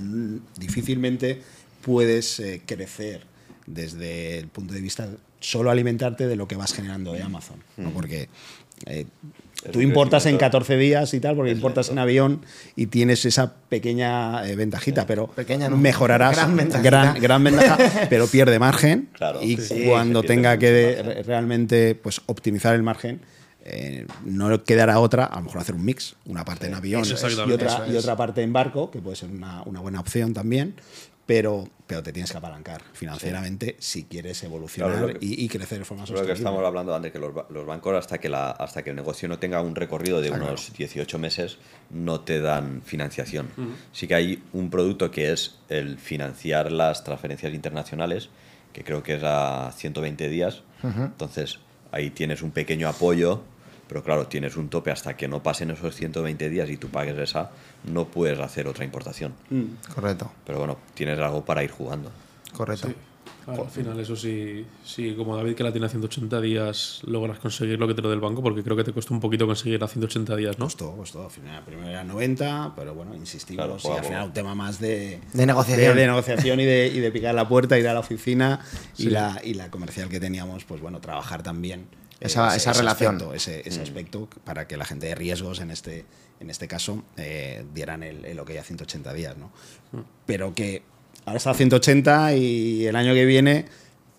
mm, difícilmente puedes eh, crecer desde el punto de vista solo alimentarte de lo que vas generando de Amazon, ¿no? Porque eh, tú importas en crecimiento. 14 días y tal, porque Es importas en avión y tienes esa pequeña eh, ventajita, pero Pequeña no, mejorarás gran ventajita. gran, gran ventaja, *laughs* pero pierde margen. Claro, y sí. cuando Sí, tenga que realmente pues, optimizar el margen, eh, no quedará otra, a lo mejor hacer un mix, una parte en avión y otra, y otra parte en barco, que puede ser una, una buena opción también, pero, pero te tienes que apalancar financieramente si quieres evolucionar Claro, que- y, y crecer de forma Lo que sostenible. estamos hablando antes, que los, los bancos hasta que, la, hasta que el negocio no tenga un recorrido de unos 18 meses no te dan financiación. Sí que hay un producto que es el financiar las transferencias internacionales, que creo que es a 120 días. Entonces ahí tienes un pequeño apoyo, pero claro, tienes un tope hasta que no pasen esos 120 días y tú pagues esa, no puedes hacer otra importación. Correcto, Pero bueno, tienes algo para ir jugando. correcto. Claro, al final, eso sí, sí, como David que la tiene a 180 días, logras conseguir lo que te lo del banco, porque creo que te cuesta un poquito conseguir a 180 días, ¿no? Costó, costó. Al final, primero era 90, pero bueno, insistimos. Claro, al final un tema más de, De negociación. de, de negociación y de, y de picar la puerta, ir a la oficina y, Sí. la, y la comercial que teníamos, pues bueno, trabajar también. Eh, Esa- esa relación. aspecto, ese, ese aspecto para que la gente de riesgos, en este, en este caso, eh, dieran el, el ok a 180 días, ¿no? Pero que ahora está a 180 y el año que viene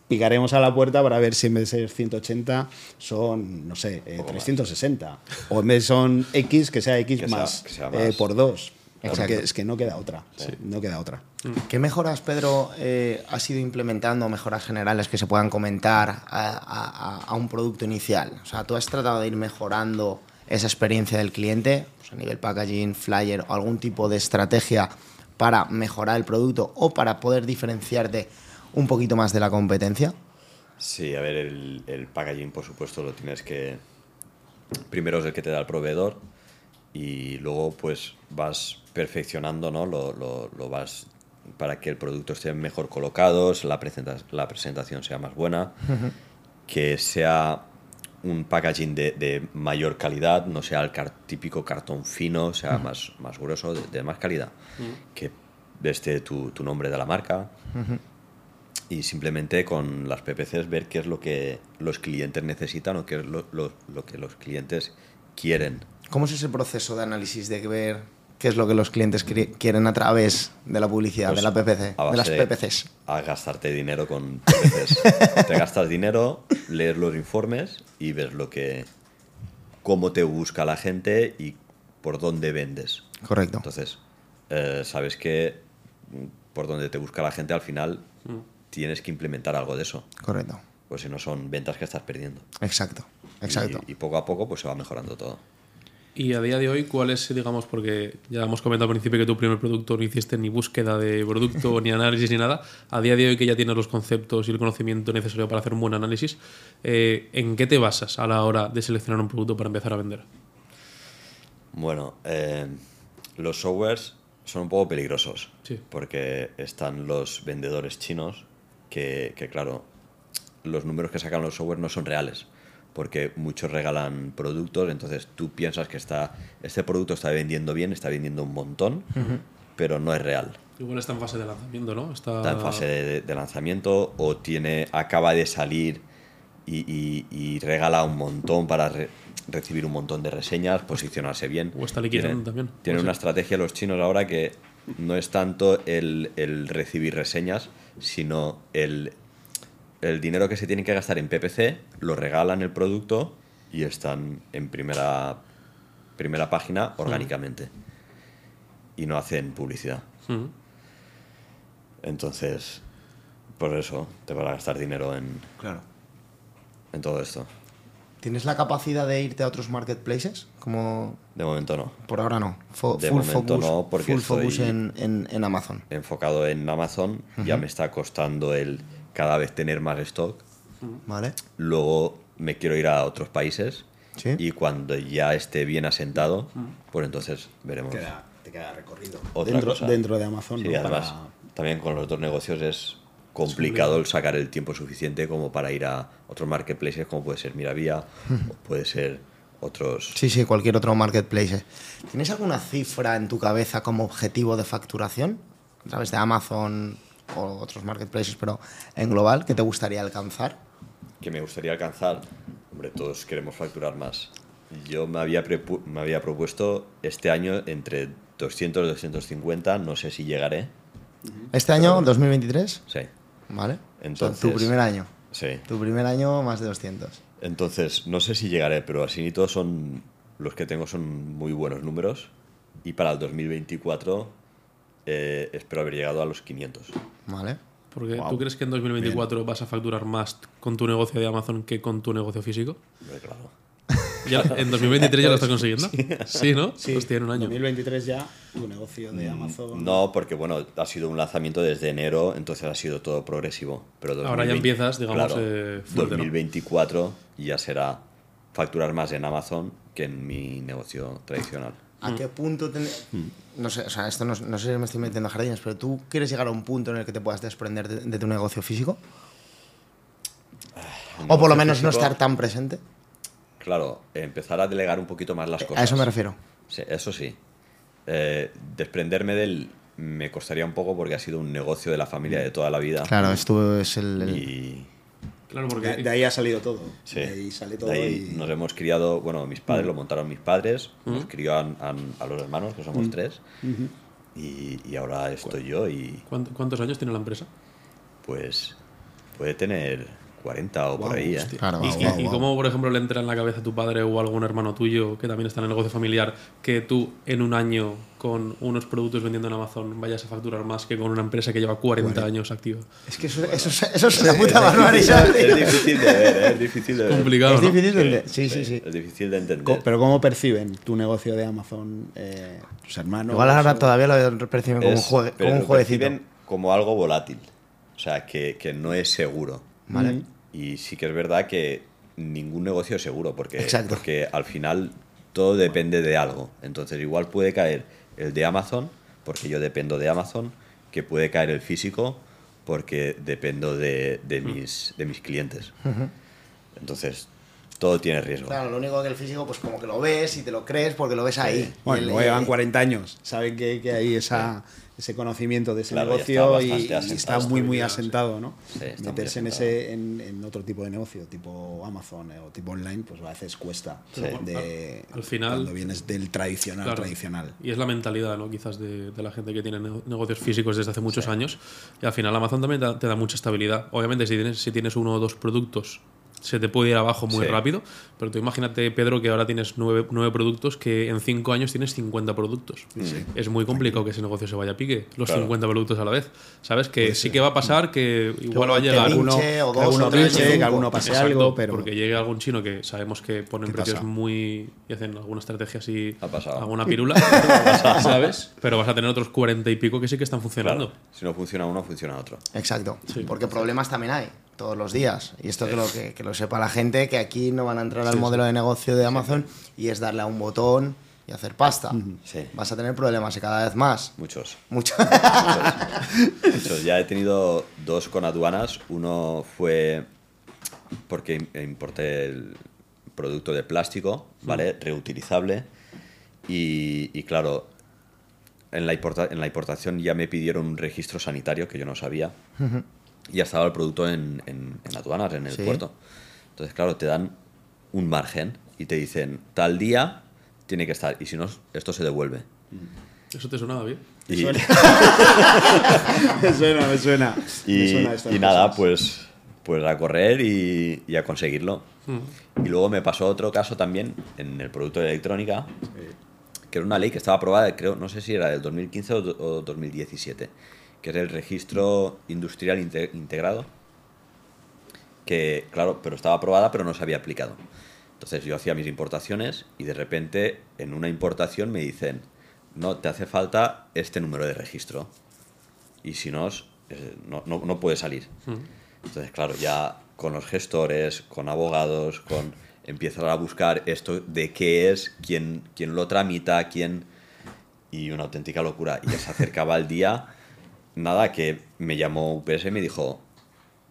picaremos a la puerta para ver si en vez de ser 180 son, no sé, eh, 360. O en vez son X, que sea X Que sea- más, que sea eh, más. por dos. Porque es que no queda otra. No queda otra. ¿Qué mejoras, Pedro, eh, has ido implementando, mejoras generales que se puedan comentar a, a- a- a un producto inicial? O sea, ¿tú has tratado de ir mejorando esa experiencia del cliente pues a nivel packaging, flyer o algún tipo de estrategia para mejorar el producto o para poder diferenciarte un poquito más de la competencia? Sí, a ver, el, el packaging, por supuesto, lo tienes que. Primero es el que te da el proveedor y luego, pues, vas perfeccionando, ¿no? Lo, lo- lo vas para que el producto esté mejor colocado, la, presenta- la presentación sea más buena, que sea un packaging de, de mayor calidad, no sea el car- típico cartón fino, sea más, más grueso, de, de más calidad, que esté tu, tu nombre de la marca, y simplemente con las PPCs ver qué es lo que los clientes necesitan o qué es lo, lo- lo que los clientes quieren. ¿Cómo es ese proceso de análisis de ver qué es lo que los clientes quieren a través de la publicidad, Pues, de la PPC, a de las PPCs? A gastarte dinero con PPCs. te gastas dinero, lees los informes y ves lo que cómo te busca la gente y por dónde vendes. Correcto. Entonces, eh, sabes que mm, por donde te busca la gente al final tienes que implementar algo de eso. Correcto. Pues si no son ventas que estás perdiendo. Exacto. Exacto. Y, y poco a poco pues se va mejorando todo. Y a día de hoy, ¿cuál es, digamos, porque ya hemos comentado al principio que tu primer producto no hiciste ni búsqueda de producto, *laughs* ni análisis, ni nada. A día de hoy que ya tienes los conceptos y el conocimiento necesario para hacer un buen análisis, eh, ¿en qué te basas a la hora de seleccionar un producto para empezar a vender? Bueno, eh, los softwares son un poco peligrosos. Sí. Porque están los vendedores chinos que, que, claro, los números que sacan los softwares no son reales. Porque muchos regalan productos, entonces tú piensas que está, este producto está vendiendo bien, está vendiendo un montón, pero no es real. Igual está en fase de lanzamiento, ¿no? Está, Está en fase de, de lanzamiento o tiene acaba de salir y, y- y regala un montón para re- recibir un montón de reseñas, posicionarse bien. O está liquidando Tienen- también. Tienen una estrategia los chinos ahora que no es tanto el, el recibir reseñas, sino el, el dinero que se tienen que gastar en PPC, lo regalan el producto y están en primera, primera página orgánicamente. Y no hacen publicidad. Ujú. Entonces, por eso te vas a gastar dinero en, Claro. en todo esto. ¿Tienes la capacidad de irte a otros marketplaces? Como De momento no. por ahora no. Fo- De full momento focus, no, porque full focus estoy- en, en- en Amazon. Enfocado en Amazon, ya me está costando el cada vez tener más stock. ¿Vale? Luego me quiero ir a otros países Sí. y cuando ya esté bien asentado, pues entonces veremos. Queda- te queda recorrido. Otra dentro, cosa. dentro de Amazon. Sí, ¿no? además, Para- también con los dos negocios es complicado el sacar el tiempo suficiente como para ir a otros marketplaces como puede ser Miravía o puede ser otros Sí, sí, cualquier otro marketplace. ¿Tienes alguna cifra en tu cabeza como objetivo de facturación? A través de Amazon o otros marketplaces, pero en global, que te gustaría alcanzar? que me gustaría alcanzar. Hombre, todos queremos facturar más. Yo me había, me había propuesto este año entre 200 y 250, no sé si llegaré. ¿Este año, 2023? Sí, ¿Vale? O sea, Entonces- tu primer año. sí. Tu primer año, más de 200. Entonces, no sé si llegaré, pero así ni todos son. Los que tengo son muy buenos números. Y para el 2024 eh, espero haber llegado a los 500. ¿Vale? Porque Guau. ¿tú crees que en 2024 vas a facturar más con tu negocio de Amazon que con tu negocio físico? Hombre, claro. *laughs* Ya, ¿En 2023 ya lo estás consiguiendo? *laughs* Sí, ¿no? Sí, Hostia, en un año. 2023 ya tu negocio de Amazon. Mm, No, porque bueno, ha sido un lanzamiento desde enero, entonces ha sido todo progresivo. Pero Ahora ya 2020 empiezas, digamos, claro, eh, fuerte, ¿no? 2024 ya será facturar más en Amazon que en mi negocio tradicional. ¿A qué punto ten- No sé, o sea, esto no, no sé si me estoy metiendo en jardines, pero ¿tú quieres llegar a un punto en el que te puedas desprender de, de tu negocio físico? Un O por lo menos no físico, estar tan presente. Claro, empezar a delegar un poquito más las cosas. A eso me refiero. Sí, eso sí. Eh, desprenderme del me costaría un poco porque ha sido un negocio de la familia de toda la vida. Claro, esto es el... el- Y Claro, porque De, de ahí ha salido todo. sí, De ahí sale de todo. ahí y- nos hemos criado, bueno, mis padres lo montaron mis padres, nos criaron a, a los hermanos, que somos tres, y, y ahora estoy yo y ¿cuánt- ¿cuántos años tiene la empresa? pues puede tener 40 o por ahí. ¿eh? Claro, ¿Y, guau, y- guau. cómo, por ejemplo, le entra en la cabeza a tu padre o algún hermano tuyo que también está en el negocio familiar que tú en un año con unos productos vendiendo en Amazon vayas a facturar más que con una empresa que lleva 40 años activa? Es que eso, eso, es- eso es una puta barbaridad. Es tío. difícil de ver, ¿eh? es difícil de ver. Complicado, Es ¿no? difícil de entender. Sí, sí, sí. Es difícil de entender. Pero ¿cómo perciben tu negocio de Amazon eh, tus hermanos? Igual ahora o- todavía lo perciben como, un, Es- juegue- como un lo jueguecito. perciben como algo volátil. O sea, que, que no es seguro. ¿Vale? Y sí que es verdad que ningún negocio es seguro, porque, Exacto. porque al final todo depende de algo. Entonces, igual puede caer el de Amazon, porque yo dependo de Amazon, que puede caer el físico, porque dependo de, de mis, de mis clientes. Entonces, todo tiene riesgo. Claro, lo único que el físico, pues como que lo ves y te lo crees porque lo ves ahí. Bueno, el- luego llevan eh, 40 años. Saben que, que hay esa, ese conocimiento de ese Claro, negocio y, bastante y asentado, está muy, muy asentado, ¿no? Sí, Meterse en, ese, en, en otro tipo de negocio, tipo Amazon eh, o tipo online, pues a veces cuesta. Sí. De, Al final- Cuando vienes del tradicional, Claro. tradicional. Y es la mentalidad, ¿no? Quizás de, de la gente que tiene nego- negocios físicos desde hace muchos años. Y al final Amazon también te da, te da mucha estabilidad. Obviamente, si tienes, si tienes uno o dos productos se te puede ir abajo muy Sí. rápido. Pero tú imagínate, Pedro, que ahora tienes nueve, nueve productos, que en cinco años tienes 50 productos. Es muy complicado que ese negocio se vaya a pique, los Claro. 50 productos a la vez. ¿Sabes? Que sí que va a pasar, que igual va a llegar pinche uno. o que dos alguno o tres o pinche, que alguno pase Exacto, algo, pero porque llegue algún chino que sabemos que ponen ¿Qué precios pasa? muy y hacen alguna estrategia así, Ha pasado. alguna *laughs* pirula, ¿sabes? Pero vas a tener otros 40 y pico que sí que están funcionando. Claro, si no funciona uno, funciona otro. Exacto. Porque problemas también hay todos los días. Y esto lo, que, que lo sepa la gente, que aquí no van a entrar al modelo de negocio de Amazon y es darle a un botón y hacer pasta. Sí. Vas a tener problemas y cada vez más. Muchos. Mucho. *laughs* Muchos. Ya he tenido dos con aduanas. Uno fue porque im- importé el producto de plástico, ¿vale? Reutilizable. Y, y claro, en la, importa- en la importación ya me pidieron un registro sanitario que yo no sabía. Y ya estaba el producto en, en- en aduanas, en el Sí. puerto. Entonces, claro, te dan un margen y te dicen, tal día tiene que estar. Y si no, esto se devuelve. Eso te sonaba bien. Y, me suena, *laughs* me suena. Y, Me suena y nada, pues, pues a correr y, y a conseguirlo. Y luego me pasó otro caso también en el producto de electrónica, que era una ley que estaba aprobada, creo, no sé si era del 2015 o, o 2017, que era el registro industrial inte- integrado, que, claro, pero estaba aprobada, pero no se había aplicado. Entonces yo hacía mis importaciones y de repente en una importación me dicen, no, te hace falta este número de registro. Y si no, no, no, no puede salir. Entonces, claro, ya con los gestores, con abogados, con empiezan a buscar esto de qué es, quién, quién lo tramita, quién... Y una auténtica locura. Y ya se acercaba el día, nada, que me llamó UPS y me dijo,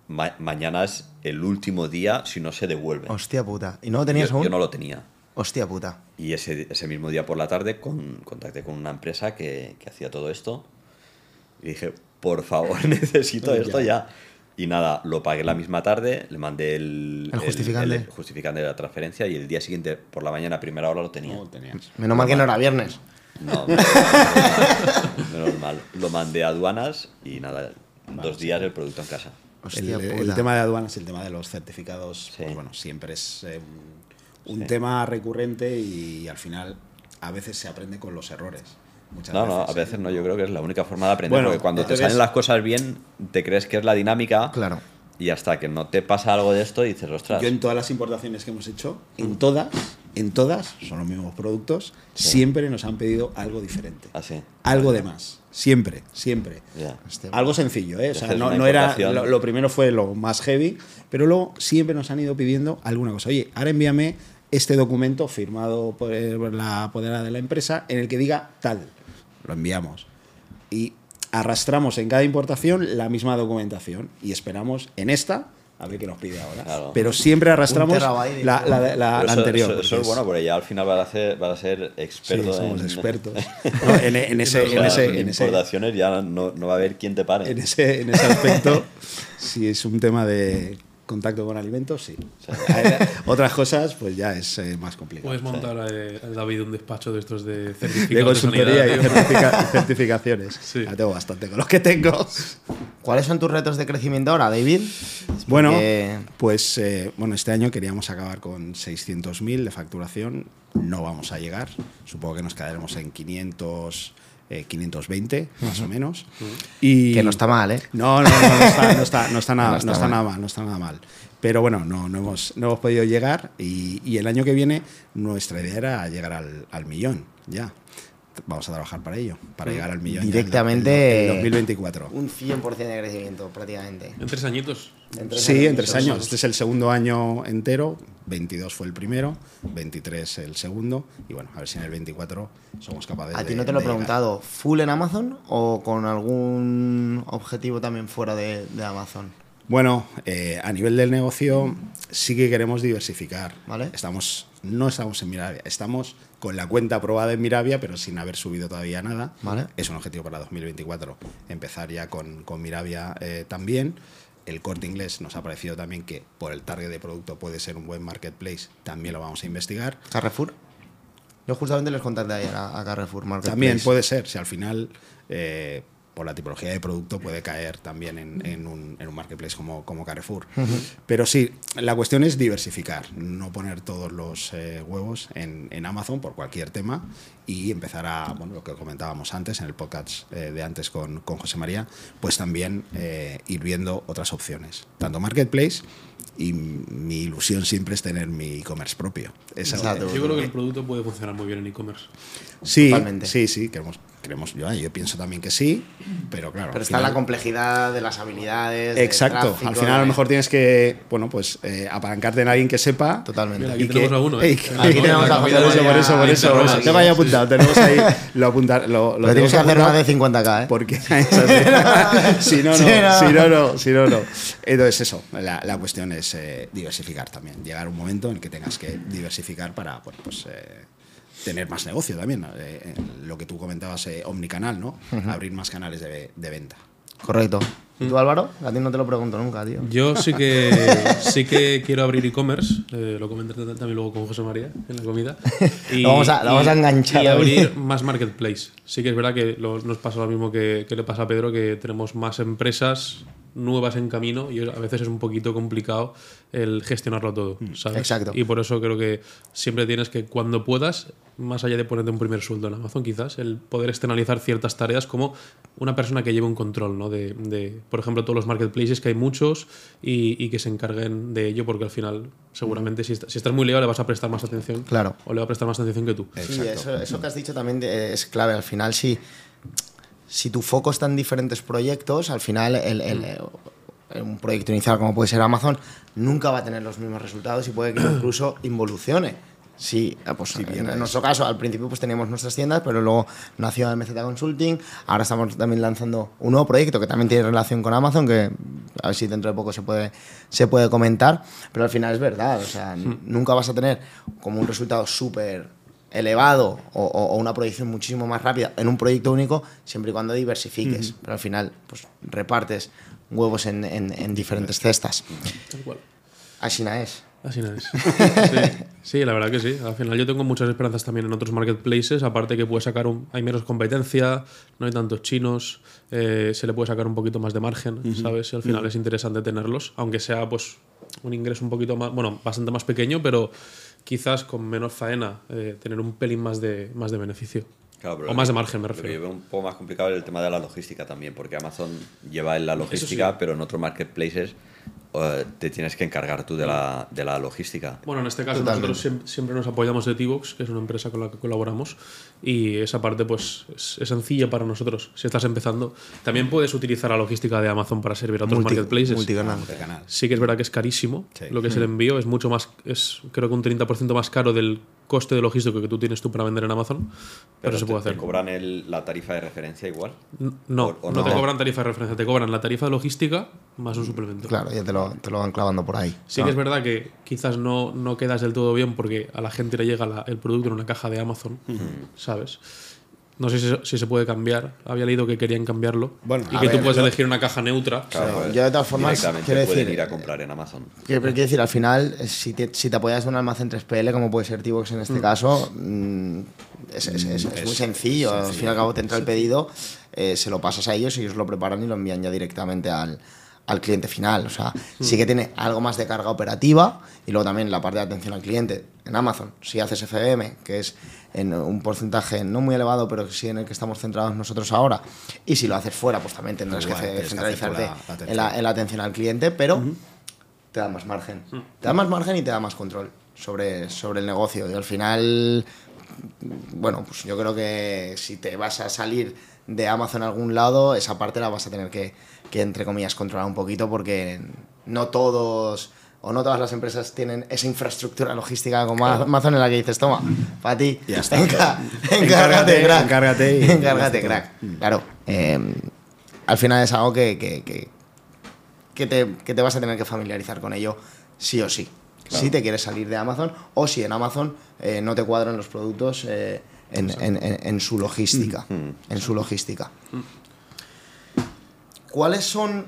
"Ma- mañana es el último día si no se devuelve. Hostia puta. ¿Y no lo tenías yo, aún? yo no lo tenía. Hostia puta. Y ese, ese mismo día por la tarde con, contacté con una empresa que, que hacía todo esto. Y dije, por favor, *laughs* necesito esto ya. Y nada, lo pagué la misma tarde, le mandé el, ¿El justificante? el justificante de la transferencia y el día siguiente, por la mañana, a primera hora, lo tenía. No tenías. Menos mal que no era viernes. No, menos, menos mal. Lo mandé a aduanas y nada, dos días el producto en casa. Hostia el, tema de aduanas, el tema de los certificados, Sí. pues bueno, siempre es eh, un, Sí. tema recurrente y al final a veces se aprende con los errores. Muchas No, no, a ¿eh? veces no, yo creo que es la única forma de aprender, Bueno, porque cuando te salen las cosas bien, te crees que es la dinámica Claro. y hasta que no te pasa algo de esto dices, ostras. Yo en todas las importaciones que hemos hecho, en todas, en todas, son los mismos productos, siempre nos han pedido algo diferente. Así. Algo de más. Siempre, siempre. Hostia. Algo sencillo, ¿eh? O sea, no, era. Lo, lo primero fue lo más heavy, pero luego siempre nos han ido pidiendo alguna cosa. Oye, ahora envíame este documento firmado por eh, por la apoderada de la empresa en el que diga tal. Lo enviamos. Y arrastramos en cada importación la misma documentación y esperamos en esta a ver qué nos pide ahora. Claro. Pero siempre arrastramos la, la- la- la Pero eso, anterior. Eso, eso es bueno, porque ya al final van a ser, van a ser Sí, expertos somos en, expertos. *laughs* No, en, en ese, O sea, en ese- en en ese- importaciones ya no, no va a haber quien te pare. en ese, en ese aspecto, *laughs* si es un tema de contacto con alimentos, sí. *laughs* Otras cosas, pues ya es eh, más complicado. Puedes montar, eh, David, un despacho de estos de de certificados de, consultoría y, sanidad, certifica- *laughs* certificaciones. Sí. Ya tengo bastante con los que tengo. ¿Cuáles son tus retos de crecimiento ahora, David? Bueno, Porque- pues eh, bueno, este año queríamos acabar con 600.000 de facturación. No vamos a llegar. Supongo que nos quedaremos en 500, eh, 520, más o menos. Y, Que no está mal, ¿eh? No, no, no, no está, no está, no está *laughs* nada, No no está está mal. nada mal, no está nada mal. Pero bueno, no, no, hemos, no hemos podido llegar y, y el año que viene nuestra idea era llegar al, al millón, ya. Vamos a trabajar para ello, para llegar al millón. en Directamente- el 2024. Un 100% de crecimiento, prácticamente. En tres añitos. En tres Sí, en tres años. Este es el segundo año entero. 22 fue el primero, 23 el segundo. Y bueno, a ver si en el 24 somos capaces de. A ti no te lo he preguntado, ¿full en Amazon o con algún objetivo también fuera de, de Amazon? Bueno, eh, a nivel del negocio sí que queremos diversificar. Vale. Estamos, no estamos en Miravia, estamos con la cuenta aprobada en Miravia, pero sin haber subido todavía nada. Vale. Es un objetivo para 2024 empezar ya con, con Miravia eh, también. El corte inglés nos ha parecido también que por el target de producto puede ser un buen marketplace, también lo vamos a investigar. ¿Carrefour? Yo justamente les contacté ayer a, a Carrefour Marketplace. También puede ser, si al final eh, por la tipología de producto puede caer también en, en un, en un marketplace como, como Carrefour. Pero sí, la cuestión es diversificar, no poner todos los eh, huevos en, en Amazon por cualquier tema y empezar a, bueno, lo que comentábamos antes en el podcast eh, de antes con, con José María, pues también eh, ir viendo otras opciones, tanto marketplace y mi ilusión siempre es tener mi e-commerce propio. Esa- Exacto. Yo creo que el producto puede funcionar muy bien en e-commerce. Sí, Totalmente. sí, sí, queremos, queremos yo, yo pienso también que sí, pero claro. Pero está final- la complejidad de las habilidades. Exacto, tráfico, al final a lo mejor tienes que, bueno, pues eh, apalancarte en alguien que sepa. Totalmente. Mira, aquí Y tenemos que- a uno, ¿eh? Ey, Aquí tenemos *laughs* a por eso, por eso, por eso, por eso. Te vaya apuntado, tenemos ahí, lo apuntar, lo, Lo tienes que hacer más de 50k, ¿eh? Porque *laughs* *laughs* si no, no, si no, no, si no, no. Entonces, eso, la, la cuestión es eh, diversificar también. Llegar a un momento en el que tengas que diversificar para, bueno, pues. Tener más negocio también, eh, lo que tú comentabas, eh, omnicanal, ¿no? Abrir más canales de, de venta. Correcto. ¿Y tú, Álvaro? A ti no te lo pregunto nunca, tío. Yo sí que *laughs* sí que quiero abrir e-commerce, eh, lo comenté también luego con José María en la comida. *laughs* Lo vamos a- lo vamos a enganchar Y abrir *laughs* más marketplace. Sí que es verdad que lo- nos pasa lo mismo que, que le pasa a Pedro, que tenemos más empresas nuevas en camino y a veces es un poquito complicado el gestionarlo todo, ¿sabes? Exacto. Y por eso creo que siempre tienes que, cuando puedas, más allá de ponerte un primer sueldo en Amazon, quizás, el poder externalizar ciertas tareas como una persona que lleve un control, ¿no? De, de, por ejemplo, todos los marketplaces, que hay muchos, y, y que se encarguen de ello, porque al final, seguramente, si, si estás muy liado, le vas a prestar más atención. Claro. O le va a prestar más atención que tú. Sí, eso, eso que has dicho también eh, es clave. Al final, si, si tu foco está en diferentes proyectos, al final el, el- eh, un proyecto inicial como puede ser Amazon nunca va a tener los mismos resultados y puede que *clears throat* incluso involucione. Sí, eh, pues en, en nuestro caso, al principio pues teníamos nuestras tiendas, pero luego nació MZ Consulting. Ahora estamos también lanzando un nuevo proyecto que también tiene relación con Amazon, que a ver si dentro de poco se puede, se puede comentar. Pero al final es verdad, o sea, nunca vas a tener como un resultado súper elevado o, o- o una proyección muchísimo más rápida en un proyecto único, siempre y cuando diversifiques. Pero al final, pues repartes huevos en, en- en diferentes cestas. Tal cual. Así no es. Así no es. *laughs* Sí, sí, la verdad que sí. Al final yo tengo muchas esperanzas también en otros marketplaces, aparte que puede sacar un, hay menos competencia, no hay tantos chinos, eh, se le puede sacar un poquito más de margen, ¿sabes? Y al final es interesante tenerlos, aunque sea pues un ingreso un poquito más, bueno, bastante más pequeño, pero quizás con menos faena, eh, tener un pelín más de, más de beneficio. Claro, o más de margen, me que yo refiero. veo un poco más complicado el tema de la logística también, porque Amazon lleva en la logística, pero en otros marketplaces te tienes que encargar tú de la, de la logística. Bueno, en este caso Totalmente. nosotros siem- siempre nos apoyamos de T-Box, que es una empresa con la que colaboramos, y esa parte pues es, es sencilla para nosotros. Si estás empezando, también puedes utilizar la logística de Amazon para servir a otros Multi- marketplaces. multicanal. Sí que es verdad que es carísimo Sí. lo que es el envío, es mucho más, es creo que un 30% más caro del coste de logístico que tú tienes tú para vender en Amazon, pero, se te- puede te hacer. cobran el- la tarifa de referencia igual. No, o- o no, te cobran tarifa de referencia, te cobran la tarifa de logística más un suplemento. Claro, te lo, te lo van clavando por ahí. Sí que es verdad que quizás no, no quedas del todo bien porque a la gente le llega la- el producto en una caja de Amazon, ¿sabes? No sé si, se- si se puede cambiar. Había leído que querían cambiarlo. Bueno, y que tú puedes yo- elegir una caja neutra. Claro, pues, yo de todas formas, quiero pueden decir, ir a comprar en Amazon. Que- Pero quiero decir, al final, eh, si te, si te apoyas de un almacén 3PL, como puede ser T-Box en este caso, mm, es, es- es- es muy sencillo. Al fin y al cabo te entra el pedido, eh, se lo pasas a ellos y ellos lo preparan y lo envían ya directamente al, al cliente final. O sea, sí que tiene algo más de carga operativa y luego también la parte de atención al cliente. En Amazon, si haces FBM, que es en un porcentaje no muy elevado, pero sí en el que estamos centrados nosotros ahora, y si lo haces fuera, pues también tendrás Igual, que centralizarte la- en, la, en la atención al cliente, pero te da más margen. Te da más margen y te da más control sobre, sobre el negocio. Y al final, bueno, pues yo creo que si te vas a salir de Amazon a algún lado, esa parte la vas a tener que, que, entre comillas, controlar un poquito porque no todos o no todas las empresas tienen esa infraestructura logística como Amazon en la que dices, toma, para ti, Ya está. enca- *laughs* Encárgate, encárgate, crack. encárgate y- encárgate, y ya crack. Claro, eh, al final es algo que, que, que, que te, que te vas a tener que familiarizar con ello sí o sí. Si te quieres salir de Amazon o si en Amazon eh, no te cuadran los productos eh, en, en- en- en su logística. En su logística. ¿Cuáles son.?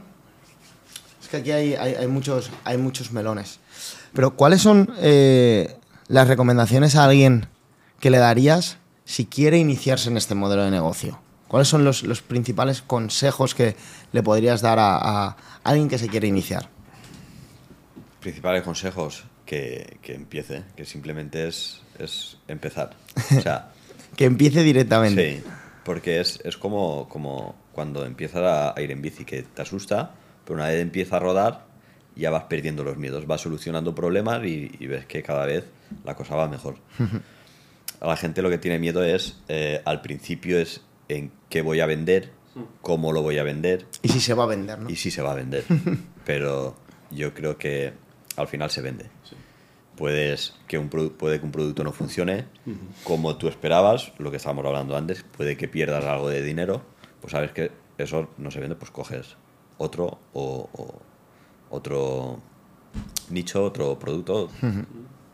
Es que aquí hay, hay- hay muchos, hay muchos melones. Pero, ¿cuáles son eh, las recomendaciones a alguien que le darías si quiere iniciarse en este modelo de negocio? ¿Cuáles son los, los principales consejos que le podrías dar a, a alguien que se quiere iniciar? Principales consejos, que, que empiece, que simplemente es, es empezar. O sea, *laughs* Que empiece directamente. sí, porque es, es como, como cuando empiezas a, a ir en bici, que te asusta, pero una vez empieza a rodar, ya vas perdiendo los miedos, vas solucionando problemas y, y ves que cada vez la cosa va mejor. *laughs* A la gente lo que tiene miedo es, eh, al principio es en qué voy a vender, cómo lo voy a vender, Y si se va a vender, ¿no? y si se va a vender. *laughs* Pero yo creo que al final se vende. Puedes que un puede que un producto no funcione como tú esperabas, lo que estábamos hablando antes, puede que pierdas algo de dinero, pues sabes que eso no se vende, pues coges otro o, o otro nicho, otro producto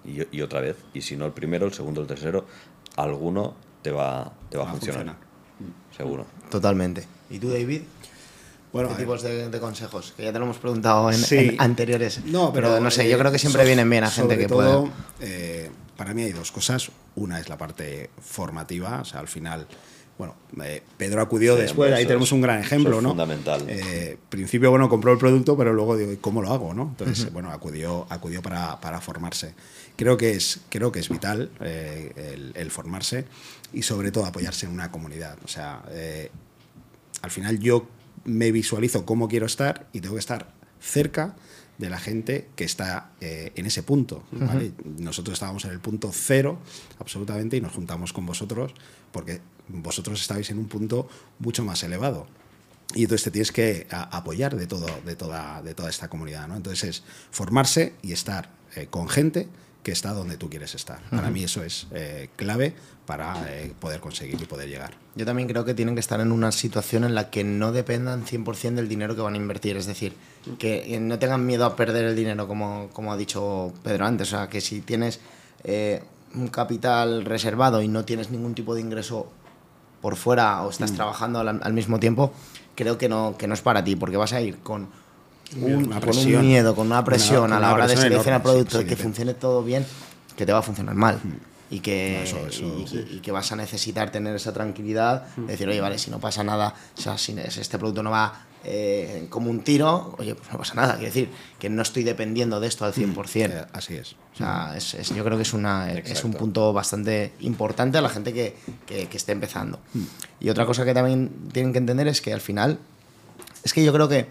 y, y otra vez. Y si no el primero, el segundo, el tercero, alguno te va, te va a Va a funcionar. Seguro. Totalmente. ¿Y tú, David? Bueno, ¿Qué ver, tipos de, de consejos? Que ya te lo hemos preguntado en, Sí. en anteriores. No, pero, no sé, eh, yo creo que siempre so- vienen bien a gente que todo, pueda. eh, para mí hay dos cosas. Una es la parte formativa, o sea, al final, bueno, eh, Pedro acudió Sí, después, ahí tenemos un gran ejemplo, es ¿no? fundamental. Eh, principio, bueno, compró el producto, pero luego digo, ¿y ¿cómo lo hago, no? Entonces, bueno, acudió, acudió para, para formarse. Creo que es, creo que es vital eh, el, el formarse y sobre todo apoyarse en una comunidad. O sea, eh, al final yo me visualizo cómo quiero estar y tengo que estar cerca de la gente que está eh, en ese punto. ¿vale? Nosotros estábamos en el punto cero, absolutamente, y nos juntamos con vosotros porque vosotros estabais en un punto mucho más elevado. Y entonces te tienes que apoyar de, todo, de, toda, de toda esta comunidad. ¿no? Entonces es formarse y estar eh, con gente que está donde tú quieres estar. Para mí eso es eh, clave para eh, poder conseguir y poder llegar. Yo también creo que tienen que estar en una situación en la que no dependan 100% del dinero que van a invertir. Es decir, que no tengan miedo a perder el dinero, como, como ha dicho Pedro antes. O sea, que si tienes eh, un capital reservado y no tienes ningún tipo de ingreso por fuera o estás trabajando al, al mismo tiempo, creo que no, que no es para ti, porque vas a ir con un, con miedo, con una Una- presión con a la hora de seleccionar productos, sí, que funcione todo bien, que te va a funcionar mal. Y que, No, eso- eso, y- sí. y que vas a necesitar tener esa tranquilidad, de decir, oye, vale, si no pasa nada, o sea, si es- este producto no va eh, como un tiro, oye, pues no pasa nada. Quiero decir, que no estoy dependiendo de esto al 100%. Eh, así es. O sea, es, es- yo creo que es, una, es un punto bastante importante a la gente que, que- que esté empezando. Y otra cosa que también tienen que entender es que al final, es que yo creo que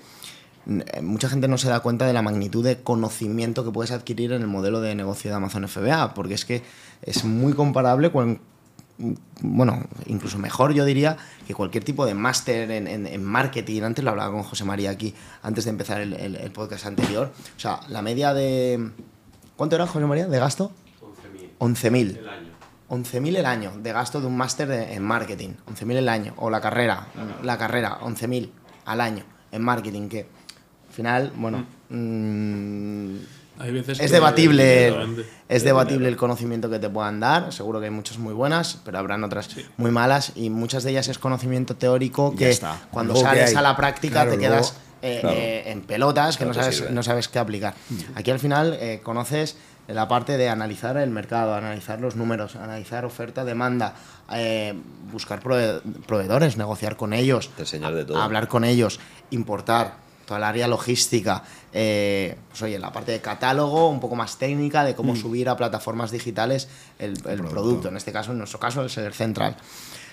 mm, eh, mucha gente no se da cuenta de la magnitud de conocimiento que puedes adquirir en el modelo de negocio de Amazon FBA, porque es que es muy comparable con, bueno, incluso mejor yo diría que cualquier tipo de máster en, en- en marketing, antes lo hablaba con José María aquí, antes de empezar el, el- el podcast anterior, o sea, la media de... ¿Cuánto era José María de gasto? 11.000. 11.000 el año de gasto de un máster en marketing. 11.000 el año. O la carrera. La carrera, 11.000 al año en marketing. Que al final, bueno, mm, Hay veces es que- debatible, es debatible el conocimiento que te puedan dar. Seguro que hay muchas muy buenas, pero habrán otras muy malas. Y muchas de ellas es conocimiento teórico que está. cuando Luego, ¿qué sales a la práctica Claro, te luego- quedas eh, Claro. eh, en pelotas que No sabes, no sabes qué aplicar. Aquí al final eh, conoces la parte de analizar el mercado, analizar los números, analizar oferta, demanda, eh, buscar prove- proveedores, negociar con ellos, Te enseñas de todo. a- hablar con ellos, importar, toda el área logística, eh, pues oye, la parte de catálogo, un poco más técnica, de cómo subir a plataformas digitales el, el producto. producto. en este caso, en nuestro caso, el Seller Central.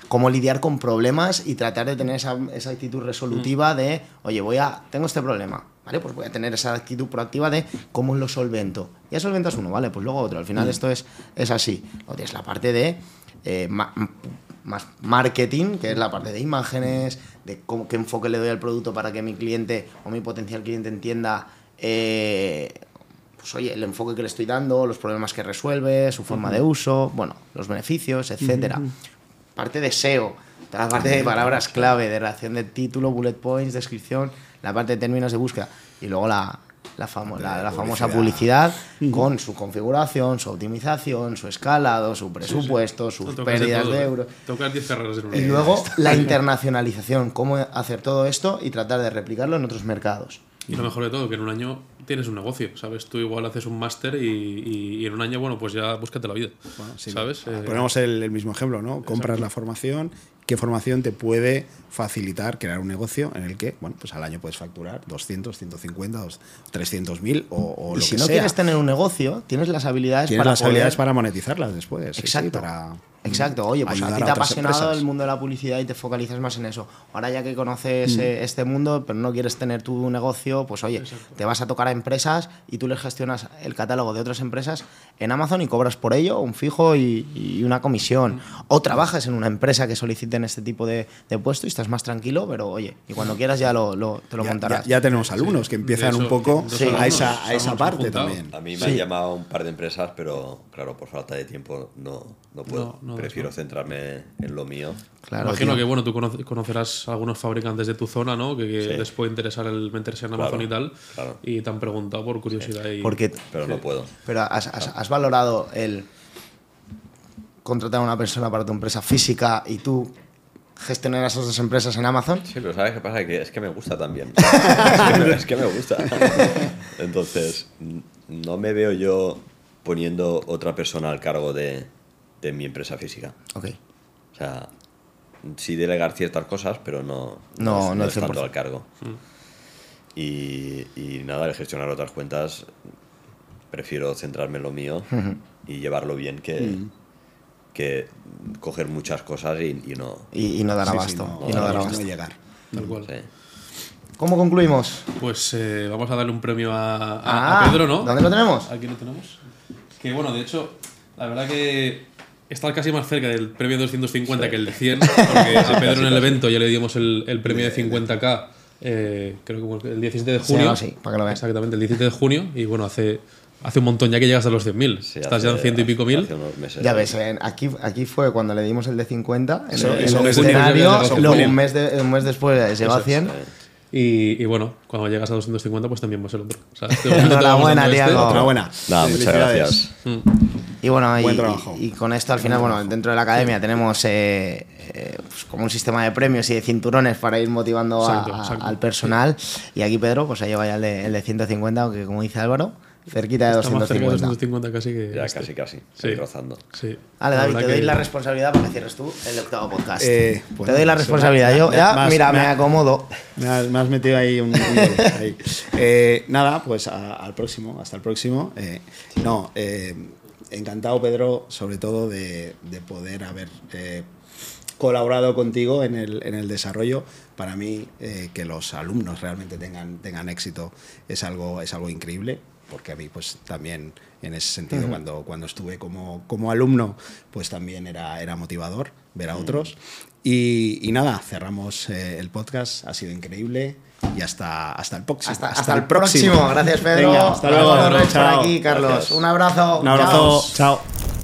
Cómo lidiar con problemas y tratar de tener esa, esa actitud resolutiva de, oye, voy a, tengo este problema, ¿vale? Pues voy a tener esa actitud proactiva de cómo lo solvento. Ya solventas uno, ¿vale? Pues luego otro. Al final esto es, es así. Luego tienes la parte de eh, ma- más marketing, que es la parte de imágenes, de cómo, qué enfoque le doy al producto para que mi cliente o mi potencial cliente entienda eh, pues oye, el enfoque que le estoy dando, los problemas que resuelve, su forma de uso, bueno, los beneficios, etcétera. Parte de SEO, toda la parte de palabras clave, de redacción de título, bullet points, descripción, la parte de términos de búsqueda y luego la, la, famo- De la- la famosa publicidad. con su configuración, su optimización, su escalado, su presupuesto, sus pérdidas de ¿eh? euros. Tocas 10 carreras en un Y luego *laughs* la internacionalización, cómo hacer todo esto y tratar de replicarlo en otros mercados. Y lo mejor de todo, que en un año tienes un negocio, ¿sabes? Tú igual haces un máster y, y- y en un año, bueno, pues ya búscate la vida, Bueno, sí, ¿sabes? Eh, Ponemos el, el mismo ejemplo, ¿no? Compras la formación, qué formación te puede facilitar crear un negocio en el que, bueno, pues al año puedes facturar 200, 150, 300 mil o, o Y lo si que no sea. quieres tener un negocio, tienes las habilidades Tienes para las habilidades para monetizarlas después. sí, sí, Exacto. para Exacto, oye, pues a ti te ha apasionado empresas. el mundo de la publicidad y te focalizas más en eso. Ahora ya que Mm. conoces eh, este mundo, pero no quieres tener tu negocio, pues oye, te vas a tocar a empresas y tú les gestionas el catálogo de otras empresas en Amazon y cobras por ello un fijo y, y una comisión. O trabajas en una empresa que soliciten este tipo de, de puesto y estás más tranquilo, pero oye, y cuando quieras ya lo, lo- te lo Ya, montarás. ya- ya tenemos alumnos que empiezan un poco Sí. a esa, a esa parte también. A mí me Sí. han llamado un par de empresas, pero claro, por falta de tiempo no, no puedo. No, no, Prefiero no. centrarme en lo mío. Claro, Imagino tío. que bueno, tú conoce- conocerás a algunos fabricantes de tu zona, ¿no? Que, que Sí. les puede interesar el meterse en Amazon Claro, y tal. claro. Y te han preguntado por curiosidad. Y, Porque Pero no puedo. Pero has, has- has valorado el contratar a una persona para tu empresa física y tú gestionar esas dos empresas en Amazon. Sí, pero ¿sabes qué pasa? Que es que me gusta también. es, que me, es que me gusta. Entonces, no me veo yo poniendo otra persona al cargo de, de mi empresa física. Ok. O sea, sí delegar ciertas cosas, pero no, No, es- no es el 100%. tanto al cargo. Y, y nada, el gestionar otras cuentas, prefiero centrarme en lo mío y llevarlo bien que, que coger muchas cosas y, y no. Y, y no dar Sí, sí, abasto. no, y no dar no abasto. llegar. tal cual. Sí. ¿Cómo concluimos? Pues eh, vamos a darle un premio a, a- Ah, a Pedro, ¿no? ¿Dónde lo tenemos? Aquí lo tenemos. Que bueno, de hecho, la verdad que está casi más cerca del premio de 250 que el de 100, porque a *laughs* Pedro en el evento ya le dimos el, el premio de 50k, eh, creo que el 17 de Sí, junio. no, sí, para que lo vean. Exactamente, el 17 de junio. Y bueno, hace, hace un montón ya que llegas a los 100.000. Sí, Estás ya en ciento y pico mil. meses. Ya ves, en- aquí, aquí fue cuando le dimos el de 50, en Eso- el, en eso el escenario, luego un mes, de- un mes después llegó a 100. Y, y bueno, cuando llegas a 250, pues también va a ser otro. O sea, *laughs* Enhorabuena, dando este. Tiago. Enhorabuena. Nada, muchas gracias. Y bueno, y, Buen trabajo. y- y con esto al final, bueno, dentro de la academia tenemos eh, eh, pues como un sistema de premios y de cinturones para ir motivando a- Exacto, a- exacto. al personal. Y aquí Pedro, pues se lleva ya el de, el de 150, aunque como dice Álvaro, cerquita de Está más cerca de 250. 250 casi que. Ya este. casi, casi. Sí. Estoy rozando. Sí. Vale, David, te doy que- la responsabilidad para que cierres tú el octavo podcast. Eh, te bueno, doy la responsabilidad. me- Yo me- ya, más- mira, me acomodo. Me has, me has metido ahí un, un ahí. *laughs* Eh, nada, pues a- al próximo, hasta el próximo. Eh, no, eh, encantado, Pedro, sobre todo de, de poder haber eh, colaborado contigo en el, en el desarrollo. Para mí, eh, que los alumnos realmente tengan, tengan éxito es algo, es algo increíble, porque a mí, pues también en ese sentido, cuando, cuando estuve como, como alumno, pues también era, era motivador ver a otros. Y, y nada, cerramos eh, el podcast, ha sido increíble. Y hasta, hasta el próximo. Hasta, hasta el próximo. Gracias, Pedro. Venga, hasta luego. Por aquí, Carlos. Gracias. Un abrazo. Un abrazo. Chao. Chao.